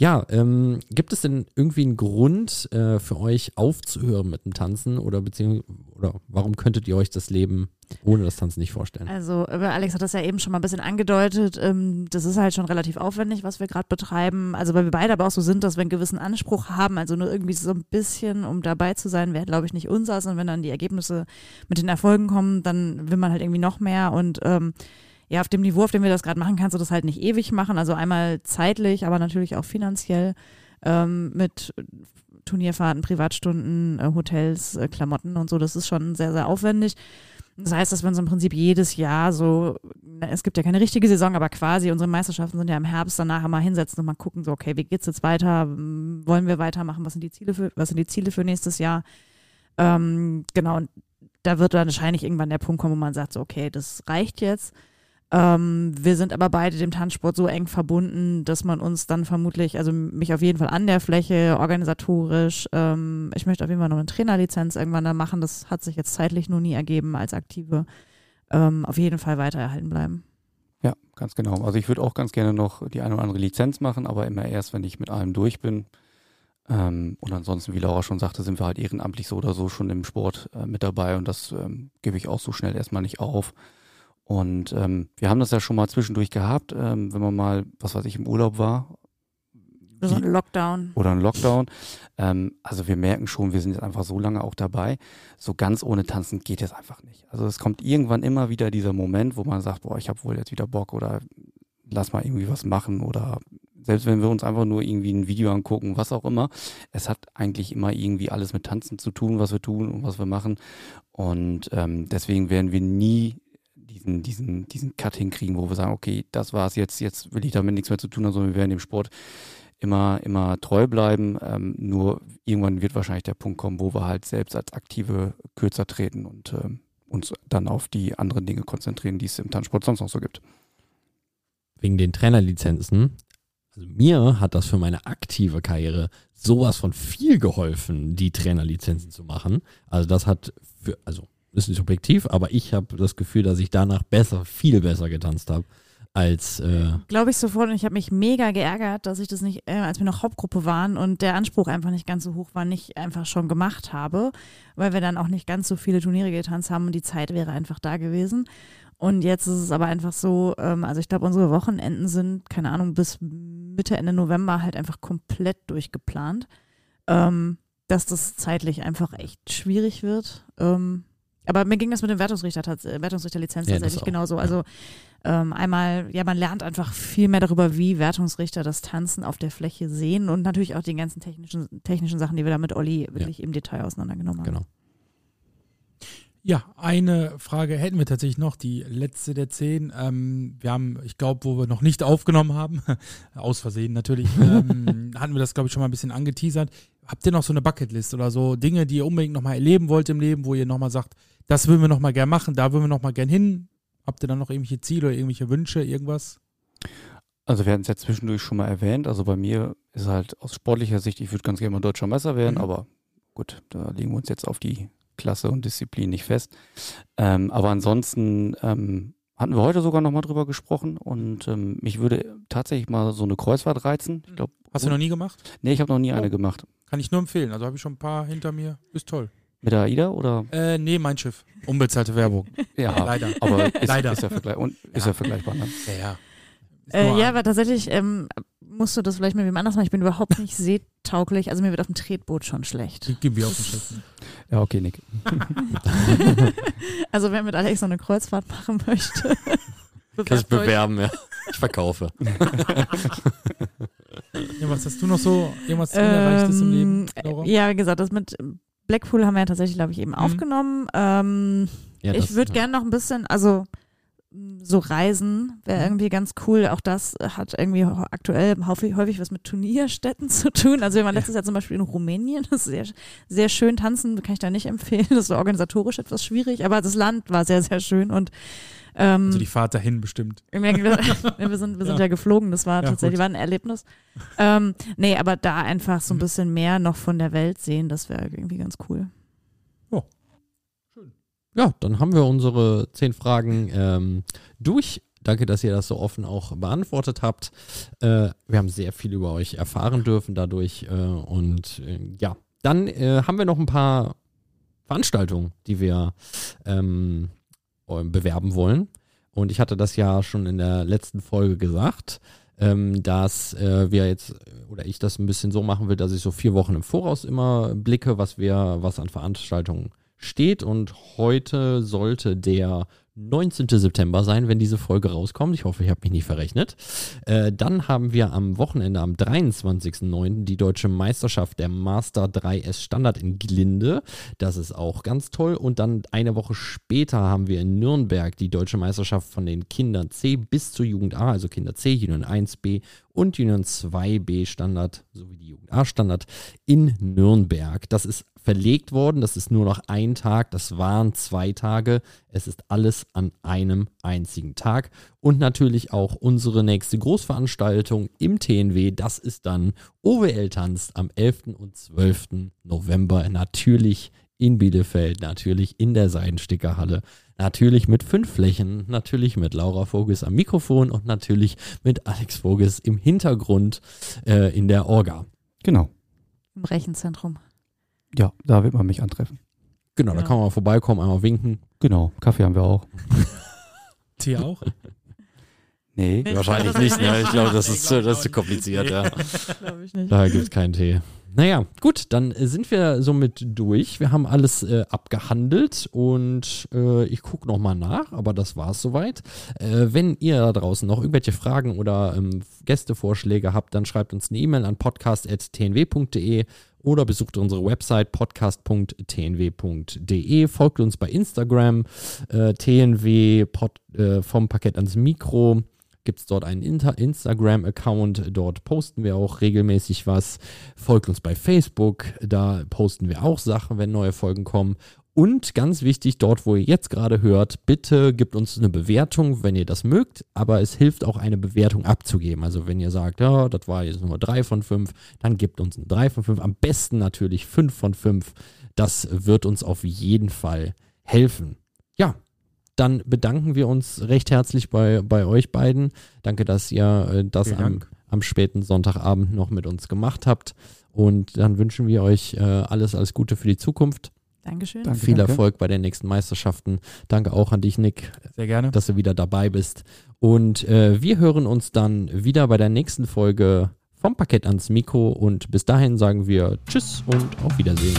Ja, ähm, gibt es denn irgendwie einen Grund äh, für euch aufzuhören mit dem Tanzen oder beziehungsweise oder warum könntet ihr euch das Leben ohne das Tanzen nicht vorstellen? Also, äh, Alex hat das ja eben schon mal ein bisschen angedeutet. Ähm, das ist halt schon relativ aufwendig, was wir gerade betreiben. Also, weil wir beide aber auch so sind, dass wir einen gewissen Anspruch haben. Also, nur irgendwie so ein bisschen, um dabei zu sein, wäre, glaube ich, nicht unseres. Und wenn dann die Ergebnisse mit den Erfolgen kommen, dann will man halt irgendwie noch mehr. Und ähm, ja, auf dem Niveau, auf dem wir das gerade machen, kannst du das halt nicht ewig machen. Also, einmal zeitlich, aber natürlich auch finanziell ähm, mit Turnierfahrten, Privatstunden, äh, Hotels, äh, Klamotten und so. Das ist schon sehr, sehr aufwendig. Das heißt, dass wir uns im Prinzip jedes Jahr so, es gibt ja keine richtige Saison, aber quasi unsere Meisterschaften sind ja im Herbst, danach mal hinsetzen und mal gucken, so, okay, wie geht's jetzt weiter? M, Wollen wir weitermachen? Was sind die Ziele für, was sind die Ziele für nächstes Jahr? Ähm, genau, und da wird dann wahrscheinlich irgendwann der Punkt kommen, wo man sagt, so, okay, das reicht jetzt. Ähm, wir sind aber beide dem Tanzsport so eng verbunden, dass man uns dann vermutlich, also mich auf jeden Fall an der Fläche, organisatorisch, ähm, ich möchte auf jeden Fall noch eine Trainerlizenz irgendwann da machen. Das hat sich jetzt zeitlich nur nie ergeben als Aktive. Ähm, auf jeden Fall weiter erhalten bleiben. Ja, ganz genau. Also ich würde auch ganz gerne noch die eine oder andere Lizenz machen, aber immer erst, wenn ich mit allem durch bin. Ähm, und ansonsten, wie Laura schon sagte, sind wir halt ehrenamtlich so oder so schon im Sport äh, mit dabei und das ähm, gebe ich auch so schnell erstmal nicht auf. Und ähm, wir haben das ja schon mal zwischendurch gehabt, ähm, wenn man mal, was weiß ich, im Urlaub war So ein Lockdown. oder ein Lockdown. Ähm, also wir merken schon, wir sind jetzt einfach so lange auch dabei. So ganz ohne Tanzen geht es einfach nicht. Also es kommt irgendwann immer wieder dieser Moment, wo man sagt, boah, ich habe wohl jetzt wieder Bock oder lass mal irgendwie was machen oder selbst wenn wir uns einfach nur irgendwie ein Video angucken, was auch immer, es hat eigentlich immer irgendwie alles mit Tanzen zu tun, was wir tun und was wir machen. Und ähm, deswegen werden wir nie diesen, diesen, diesen Cut hinkriegen, wo wir sagen, okay, das war's jetzt, jetzt will ich damit nichts mehr zu tun haben, sondern wir werden dem Sport immer, immer treu bleiben. Ähm, nur irgendwann wird wahrscheinlich der Punkt kommen, wo wir halt selbst als Aktive kürzer treten und ähm, uns dann auf die anderen Dinge konzentrieren, die es im Tanzsport sonst noch so gibt. Wegen den Trainerlizenzen. Also mir hat das für meine aktive Karriere sowas von viel geholfen, die Trainerlizenzen zu machen. Also das hat für, also ist nicht subjektiv, aber ich habe das Gefühl, dass ich danach besser, viel besser getanzt habe als äh, Glaube ich sofort und ich habe mich mega geärgert, dass ich das nicht, äh, als wir noch Hauptgruppe waren und der Anspruch einfach nicht ganz so hoch war, nicht einfach schon gemacht habe, weil wir dann auch nicht ganz so viele Turniere getanzt haben und die Zeit wäre einfach da gewesen. Und jetzt ist es aber einfach so, ähm, also ich glaube, unsere Wochenenden sind, keine Ahnung, bis Mitte, Ende November halt einfach komplett durchgeplant, ähm, dass das zeitlich einfach echt schwierig wird. Ähm, aber mir ging das mit dem Wertungsrichter, äh, Wertungsrichterlizenz Ja, tatsächlich genauso. Also ähm, einmal, ja, man lernt einfach viel mehr darüber, wie Wertungsrichter das Tanzen auf der Fläche sehen und natürlich auch die ganzen technischen, technischen Sachen, die wir da mit Olli wirklich im Detail auseinandergenommen haben. genau. Ja, eine Frage hätten wir tatsächlich noch, die letzte der zehn. Ähm, wir haben, ich glaube, wo wir noch nicht aufgenommen haben, aus Versehen natürlich, ähm, hatten wir das, glaube ich, schon mal ein bisschen angeteasert. Habt ihr noch so eine Bucketlist oder so Dinge, die ihr unbedingt nochmal erleben wollt im Leben, wo ihr nochmal sagt, das würden wir nochmal gern machen, da würden wir nochmal gern hin? Habt ihr dann noch irgendwelche Ziele oder irgendwelche Wünsche, irgendwas? Also wir hatten es ja zwischendurch schon mal erwähnt. Also bei mir ist halt aus sportlicher Sicht, ich würde ganz gerne mal deutscher Meister werden, Mhm. aber gut, da legen wir uns jetzt auf die Klasse und Disziplin nicht fest. Ähm, aber ansonsten ähm, hatten wir heute sogar nochmal drüber gesprochen und ähm, mich würde tatsächlich mal so eine Kreuzfahrt reizen. Ich glaube, Hast du noch nie gemacht? nee, ich habe noch nie Oh. eine gemacht. Kann ich nur empfehlen. Also habe ich schon ein paar hinter mir. Ist toll. Mit der AIDA oder? Äh, nee, mein Schiff. Unbezahlte Werbung. Ja, Leider. aber ist, Leider. ist, ja, vergleich und ist Ja. ja vergleichbar. Ne? Ja, ja. Äh, ja, aber tatsächlich ähm, musst du das vielleicht mit wem anders machen. Ich bin überhaupt nicht seetauglich. Also mir wird auf dem Tretboot schon schlecht. die geben wir auf den Schiff. Ja, okay, Nick. Also wer mit Alex so eine Kreuzfahrt machen möchte, bewerbt euch. bewerben, ja. Ich verkaufe. Ja, was hast du noch so? Irgendwas Unerreichtes im Leben, Ähm, Laura? Ja, wie gesagt, das mit Blackpool haben wir ja tatsächlich, glaube ich, eben aufgenommen. Ähm, Ja, ich würde gerne noch ein bisschen, also so Reisen wäre Mhm. irgendwie ganz cool. Auch das hat irgendwie aktuell häufig, häufig was mit Turnierstätten zu tun. Also wir waren Ja. letztes Jahr zum Beispiel in Rumänien. Das ist sehr, sehr schön tanzen, kann ich da nicht empfehlen. Das war organisatorisch etwas schwierig, aber das Land war sehr, sehr schön und Ähm, Also die Fahrt dahin bestimmt. wir, wir sind, wir sind ja. Ja. geflogen, das war Ja, tatsächlich war ein Erlebnis. Ähm, nee, aber da einfach so ein bisschen mehr noch von der Welt sehen, das wäre irgendwie ganz cool. Ja, dann haben wir unsere zehn Fragen ähm, durch. Danke, dass ihr das so offen auch beantwortet habt. Äh, wir haben sehr viel über euch erfahren dürfen dadurch. Äh, und äh, ja, dann äh, haben wir noch ein paar Veranstaltungen, die wir ähm, äh, bewerben wollen. Und ich hatte das ja schon in der letzten Folge gesagt, ähm, dass äh, wir jetzt oder ich das ein bisschen so machen will, dass ich so vier Wochen im Voraus immer blicke, was wir, was an Veranstaltungen steht. Und heute sollte der 19. September sein, wenn diese Folge rauskommt. Ich hoffe, ich habe mich nicht verrechnet. Äh, dann haben wir am Wochenende, am 23.09., die deutsche Meisterschaft der Master 3S Standard in Glinde. Das ist auch ganz toll. Und dann eine Woche später haben wir in Nürnberg die deutsche Meisterschaft von den Kindern C bis zur Jugend A, also Kinder C, Junioren 1b und Junioren 2b Standard sowie die Jugend A Standard in Nürnberg. Das ist verlegt worden. Das ist nur noch ein Tag. Das waren zwei Tage. Es ist alles an einem einzigen Tag. Und natürlich auch unsere nächste Großveranstaltung im TNW. Das ist dann OWL tanzt am 11. und 12. November. Natürlich in Bielefeld, natürlich in der Seidenstickerhalle. Natürlich mit fünf Flächen, natürlich mit Laura Voges am Mikrofon und natürlich mit Alex Voges im Hintergrund äh, in der Orga. Genau. Im Rechenzentrum. Ja, da wird man mich antreffen. Genau, da Ja. kann man mal vorbeikommen, einmal winken. Genau. Kaffee haben wir auch. Tee auch? Nee. Wahrscheinlich nicht, ne? Ich glaube, das ist, zu- das ist zu kompliziert, ja. Glaube ich nicht. Da gibt es keinen Tee. Naja, gut, dann äh, sind wir somit durch. Wir haben alles äh, abgehandelt und äh, ich gucke nochmal nach, aber das war es soweit. Äh, wenn ihr da draußen noch irgendwelche Fragen oder ähm, Gästevorschläge habt, dann schreibt uns eine E-Mail an podcast.tnw.de oder besucht unsere Website podcast.tnw.de. Folgt uns bei Instagram, äh, tnw äh, vom Parkett ans Mikro gibt es dort einen Instagram-Account. Dort posten wir auch regelmäßig was. Folgt uns bei Facebook. Da posten wir auch Sachen, wenn neue Folgen kommen. Und ganz wichtig, dort, wo ihr jetzt gerade hört, bitte gebt uns eine Bewertung, wenn ihr das mögt. Aber es hilft auch, eine Bewertung abzugeben. Also wenn ihr sagt, ja, das war jetzt nur drei von fünf, dann gebt uns ein drei von fünf. Am besten natürlich fünf von fünf. Das wird uns auf jeden Fall helfen. Ja, dann bedanken wir uns recht herzlich bei, bei euch beiden. Danke, dass ihr äh, das am, am späten Sonntagabend noch mit uns gemacht habt. Und dann wünschen wir euch äh, alles, alles Gute für die Zukunft. Dankeschön. Danke, Viel danke. Erfolg bei den nächsten Meisterschaften. Danke auch an dich, Nick, Sehr gerne. dass du wieder dabei bist. Und äh, wir hören uns dann wieder bei der nächsten Folge vom Parkett ans Mikro. Und bis dahin sagen wir Tschüss und auf Wiedersehen.